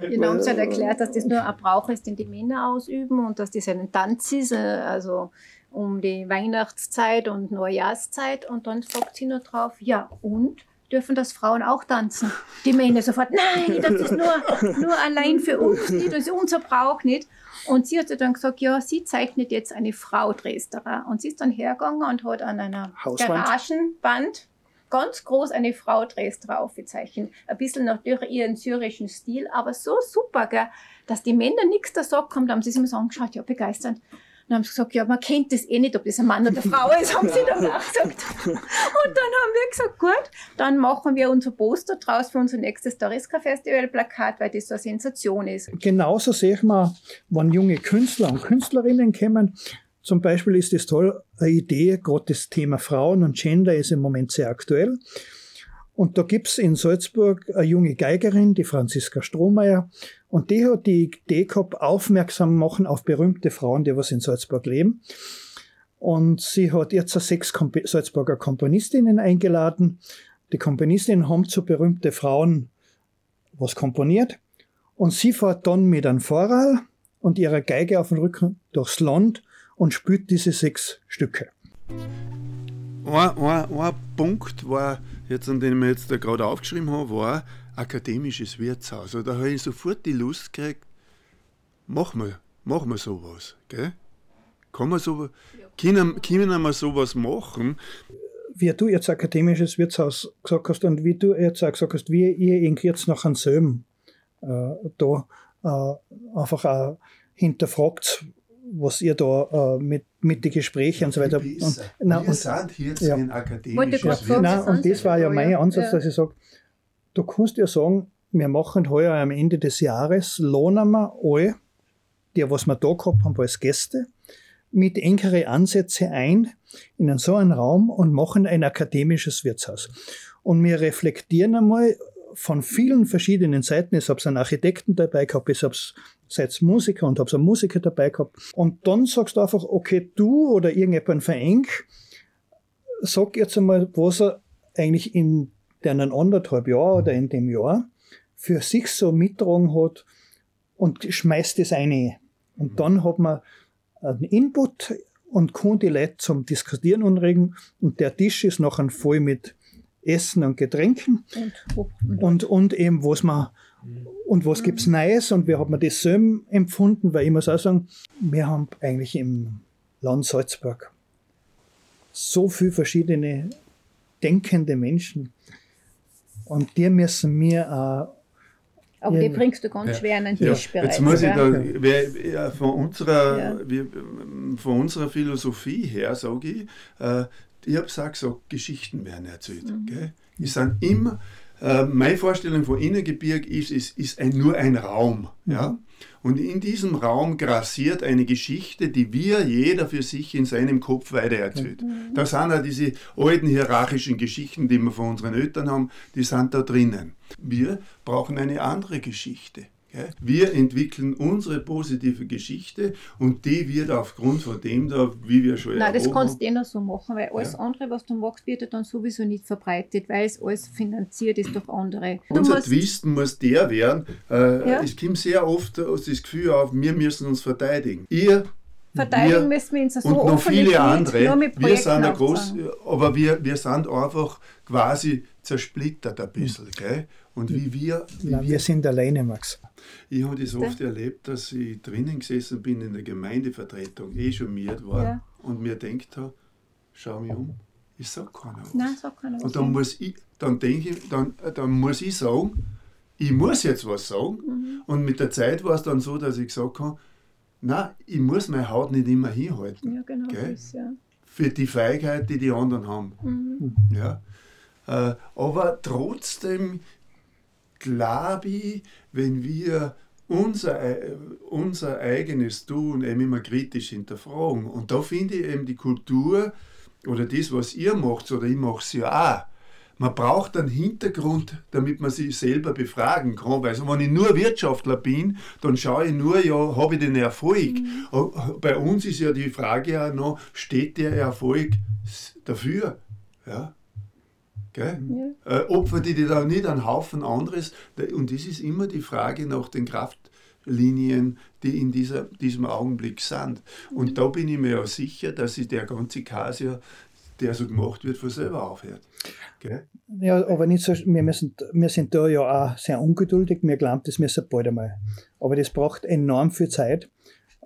Genau, uns hat erklärt, dass das nur ein Brauch ist, den die Männer ausüben und dass das ein Tanz ist. Äh, also um die Weihnachtszeit und Neujahrszeit. Und dann fragt sie nur drauf, ja, und? Dürfen das Frauen auch tanzen? Die Männer sofort, nein, das ist nur, nur allein für uns nicht, das ist unser Brauch nicht. Und sie hat dann gesagt, ja, sie zeichnet jetzt eine Frau Dresderer. Und sie ist dann hergegangen und hat an einer Hauswand. Garagenwand ganz groß eine Frau Dresdner aufgezeichnet. Ein bisschen natürlich ihren syrischen Stil, aber so super, gell, dass die Männer nichts da sagen haben, da haben sie sich immer so angeschaut, ja, begeisternd. Dann haben sie gesagt, ja, man kennt das eh nicht, ob das ein Mann oder eine Frau ist, haben sie dann auch gesagt. Und dann haben wir gesagt, gut, dann machen wir unser Poster draus für unser nächstes Dariska Festival Plakat, weil das so eine Sensation ist. Genauso sehe ich mal, wenn junge Künstler und Künstlerinnen kommen, zum Beispiel ist es toll, eine Idee, gerade das Thema Frauen und Gender ist im Moment sehr aktuell. Und da gibt's in Salzburg eine junge Geigerin, die Franziska Strohmeier, und die hat die Idee gehabt, aufmerksam machen auf berühmte Frauen, die was in Salzburg leben. Und sie hat jetzt sechs Salzburger Komponistinnen eingeladen. Die Komponistinnen haben zu berühmte Frauen was komponiert. Und sie fährt dann mit einem Vorral und ihrer Geige auf dem Rücken durchs Land und spielt diese sechs Stücke. Ein, ein, ein Punkt war, jetzt an den ich mir jetzt da gerade aufgeschrieben habe, war akademisches Wirtshaus. Also da habe ich sofort die Lust gekriegt, machen wir, machen wir sowas. Gell? Kann man so, können, können wir sowas machen? Wie du jetzt akademisches Wirtshaus gesagt hast und wie du jetzt auch gesagt hast, wie ihr jetzt nach Söm äh, da äh, einfach auch hinterfragt, was ihr da äh, mit, mit den Gesprächen und so weiter. Und, Und, na, wir und, sind jetzt ja. ein akademisches sagen, Nein, Wirtshaus. und das war ja mein. Ansatz, Ja. dass ich sage, du kannst ja sagen, wir machen heuer am Ende des Jahres, lohnen wir alle, die, was wir da gehabt haben als Gäste, mit engere Ansätze ein in so einen Raum und machen ein akademisches Wirtshaus. Und wir reflektieren einmal von vielen verschiedenen Seiten. Ich habe einen Architekten dabei gehabt, ich habe seid Musiker und habe einen Musiker dabei gehabt. Und dann sagst du einfach, okay, du oder irgendjemand Verein, sag jetzt einmal, was er eigentlich in den anderthalb Jahren oder in dem Jahr für sich so mittragen hat und schmeißt das eine. Und dann hat man einen Input und kann die Leute zum Diskutieren anregen und der Tisch ist nachher voll mit Essen und Getränken Und, und, und eben was man und was gibt's Neues und wie hat man das selber empfunden, weil ich muss auch sagen, wir haben eigentlich im Land Salzburg so viele verschiedene denkende Menschen und die müssen wir auch aber die bringst du ganz Ja. schwer in den Ja, Tisch jetzt muss ich da, wer, ja, von, unserer, Ja. wir, von unserer Philosophie her, sage ich, äh, ich habe auch gesagt, Geschichten werden erzählt. Mhm. Gell? Die sind immer, äh, meine Vorstellung von Innengebirg ist, ist, ist ein, nur ein Raum. Ja? Und in diesem Raum grassiert eine Geschichte, die wir, jeder für sich in seinem Kopf weitererzählt. Da sind auch diese alten hierarchischen Geschichten, die wir von unseren Eltern haben, die sind da drinnen. Wir brauchen eine andere Geschichte. Wir entwickeln unsere positive Geschichte und die wird aufgrund von dem da, wie wir schon Nein, das kannst du eh noch so machen, weil alles Ja. andere, was du machst, wird ja dann sowieso nicht verbreitet, weil es alles finanziert ist durch andere. Du Unser Twisten muss der werden, äh, Ja. es kommt sehr oft das Gefühl auf, wir müssen uns verteidigen. Ihr, Verteidigen wir müssen wir uns so und noch viele andere, wir sind ein groß, aber wir, wir sind einfach quasi zersplittert ein bisschen. Gell? Und wie wir, wie Na, wir sind alleine, Max. Ich habe das oft erlebt, dass ich drinnen gesessen bin in der Gemeindevertretung, eh schon miert war Ja. und mir denkt habe, schau mich um, ich sag keiner was. Nein, sag keiner was. und dann muss ich, dann denke ich, dann, dann muss ich sagen, ich muss jetzt was sagen. Mhm. Und mit der Zeit war es dann so, dass ich gesagt habe, nein, ich muss meine Haut nicht immer hinhalten. ja, genau. Gell? Das, ja. Für die Feigheit, die die anderen haben. Mhm. Ja. Äh, aber trotzdem glaube ich, wenn wir unser, ei- unser eigenes Tun eben immer kritisch hinterfragen, und da finde ich eben die Kultur oder das, was ihr macht, oder ich mache es ja auch, man braucht einen Hintergrund, damit man sich selber befragen kann. Weil so, wenn ich nur Wirtschaftler bin, dann schaue ich nur, ja, habe ich den Erfolg. Aber Bei uns ist ja die Frage ja noch, steht der Erfolg dafür? Ja. Gell? Äh, opfert die da nicht einen Haufen anderes? Und das ist immer die Frage nach den Kraft, Linien, die in dieser, diesem Augenblick sind. Und da bin ich mir auch sicher, dass sich der ganze Kasia, der so gemacht wird, von selber aufhört. Gell? Ja, aber nicht so, wir, müssen, wir sind da ja auch sehr ungeduldig. Wir glauben, das müssen bald einmal. Aber das braucht enorm viel Zeit.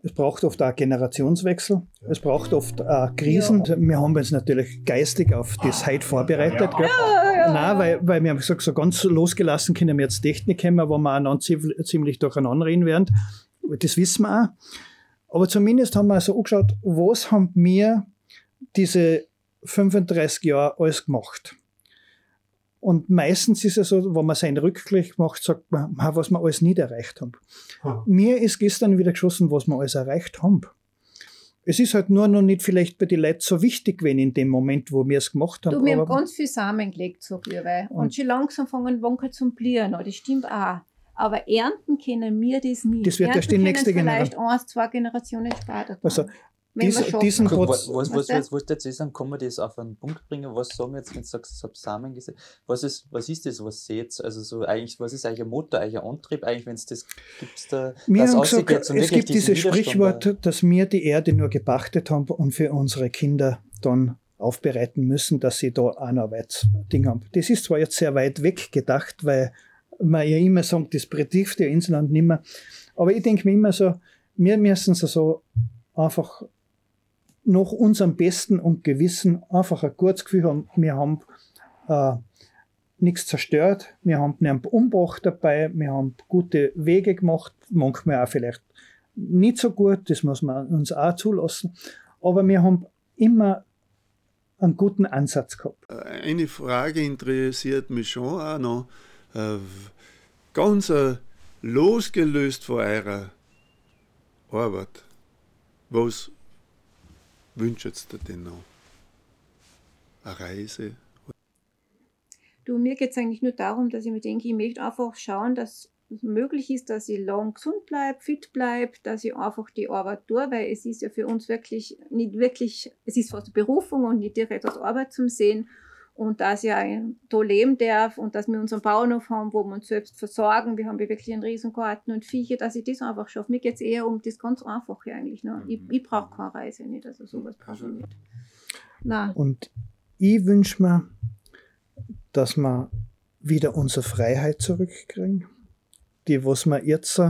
Es braucht oft auch Generationswechsel. Es braucht oft auch Krisen. Ja. Wir haben uns natürlich geistig auf das heute vorbereitet. Ja. Ja, Nein, weil, weil wir haben gesagt, so ganz losgelassen können wir jetzt Technik haben, wo wir einander ziemlich durcheinander reden werden. Das wissen wir auch. Aber zumindest haben wir so angeschaut, was haben wir diese 35 Jahre alles gemacht. Und meistens ist es so, wenn man seinen Rückblick macht, sagt man, was wir alles nicht erreicht haben. Hm. Mir ist gestern wieder geschossen, was wir alles erreicht haben. Es ist halt nur noch nicht vielleicht bei den Leuten so wichtig gewesen in dem Moment, wo wir es gemacht haben. Du, wir haben ganz viel Samen gelegt, so Glühwein. Und, und schon langsam fangen Wankel zum Blieren Das stimmt auch. Aber ernten können wir das nicht. Das wird erst die nächste Generation. Vielleicht eins, zwei Generationen später. Also, dies, diesen Guck, was, was, was, was, was dazu sagen, kann man das auf einen Punkt bringen? Was sagen wir jetzt, wenn du sagst, ich habe Samen gesehen? Was ist, was ist das, was seht Also so eigentlich, was ist eigentlich ein Motor, eigentlich ein Antrieb, eigentlich, wenn es das gibt da wir haben gesagt, es gibt dieses Sprichwort, dass wir die Erde nur gepachtet haben und für unsere Kinder dann aufbereiten müssen, dass sie da auch noch weit Ding haben. Das ist zwar jetzt sehr weit weg gedacht, weil man ja immer sagt, das betrifft ja Inselland nicht mehr. Aber ich denke mir immer so, wir müssen so einfach nach unserem Besten und Gewissen einfach ein gutes Gefühl haben, wir haben äh, nichts zerstört, wir haben einen Umbruch dabei, wir haben gute Wege gemacht, manchmal auch vielleicht nicht so gut, das muss man uns auch zulassen, aber wir haben immer einen guten Ansatz gehabt. Eine Frage interessiert mich schon auch noch, äh, ganz äh, losgelöst von eurer Arbeit. Was wünscht ihr denn noch? Eine Reise? Du, mir geht es eigentlich nur darum, dass ich mir denke, ich möchte einfach schauen, dass es möglich ist, dass ich lang gesund bleibe, fit bleibe, dass ich einfach die Arbeit tue, weil es ist ja für uns wirklich nicht wirklich, es ist fast Berufung und nicht direkt als Arbeit zum Sehen und dass ich da leben darf und dass wir unseren Bauernhof haben, wo wir uns selbst versorgen. Wir haben wirklich einen Riesengarten und Viecher, dass ich das einfach schaffe. Mir geht es eher um das ganz Einfache eigentlich. Ne? Ich, mhm. ich brauche keine Reise nicht, also sowas brauche ich nicht. Nein. Und ich wünsche mir, dass wir wieder unsere Freiheit zurückkriegen, die, was wir jetzt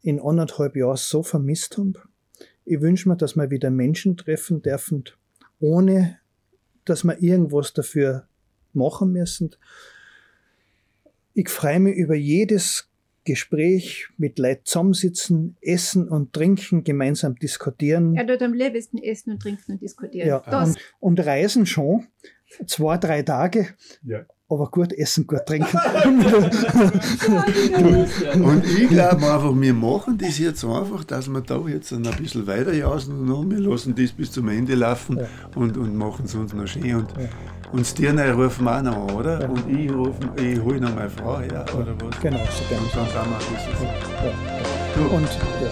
in anderthalb Jahren so vermisst haben. Ich wünsche mir, dass wir wieder Menschen treffen dürfen, ohne dass wir irgendwas dafür machen müssen. Ich freue mich über jedes Gespräch mit Leuten zusammensitzen, essen und trinken, gemeinsam diskutieren. Er dort am liebsten essen und trinken und diskutieren. Ja, und, und, reisen schon. Zwei, drei Tage. Ja aber gut essen, gut trinken. und ich glaube einfach, wir machen das jetzt einfach, dass wir da jetzt ein bisschen weiter jausen und wir lassen das bis zum Ende laufen ja. und, und machen es uns noch schön. Und, ja. und Stirne rufen wir auch noch an, oder? Ja. Und ich, ich hole noch meine Frau her, oder was? Genau, so gerne. Und dann sagen wir das. Ja. Du. Und, ja.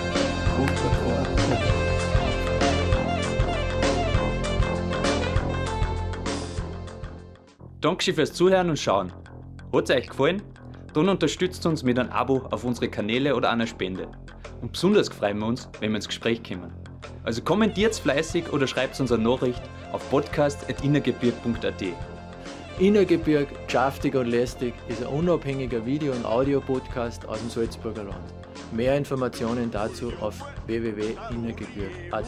Dankeschön fürs Zuhören und Schauen. Hat es euch gefallen? Dann unterstützt uns mit einem Abo auf unsere Kanäle oder einer Spende. Und besonders freuen wir uns, wenn wir ins Gespräch kommen. Also kommentiert fleißig oder schreibt uns eine Nachricht auf podcast.innergebirg.at. Innergebirg, Schaftig und Lästig ist ein unabhängiger Video- und Audiopodcast aus dem Salzburger Land. Mehr Informationen dazu auf www.innergebirg.at.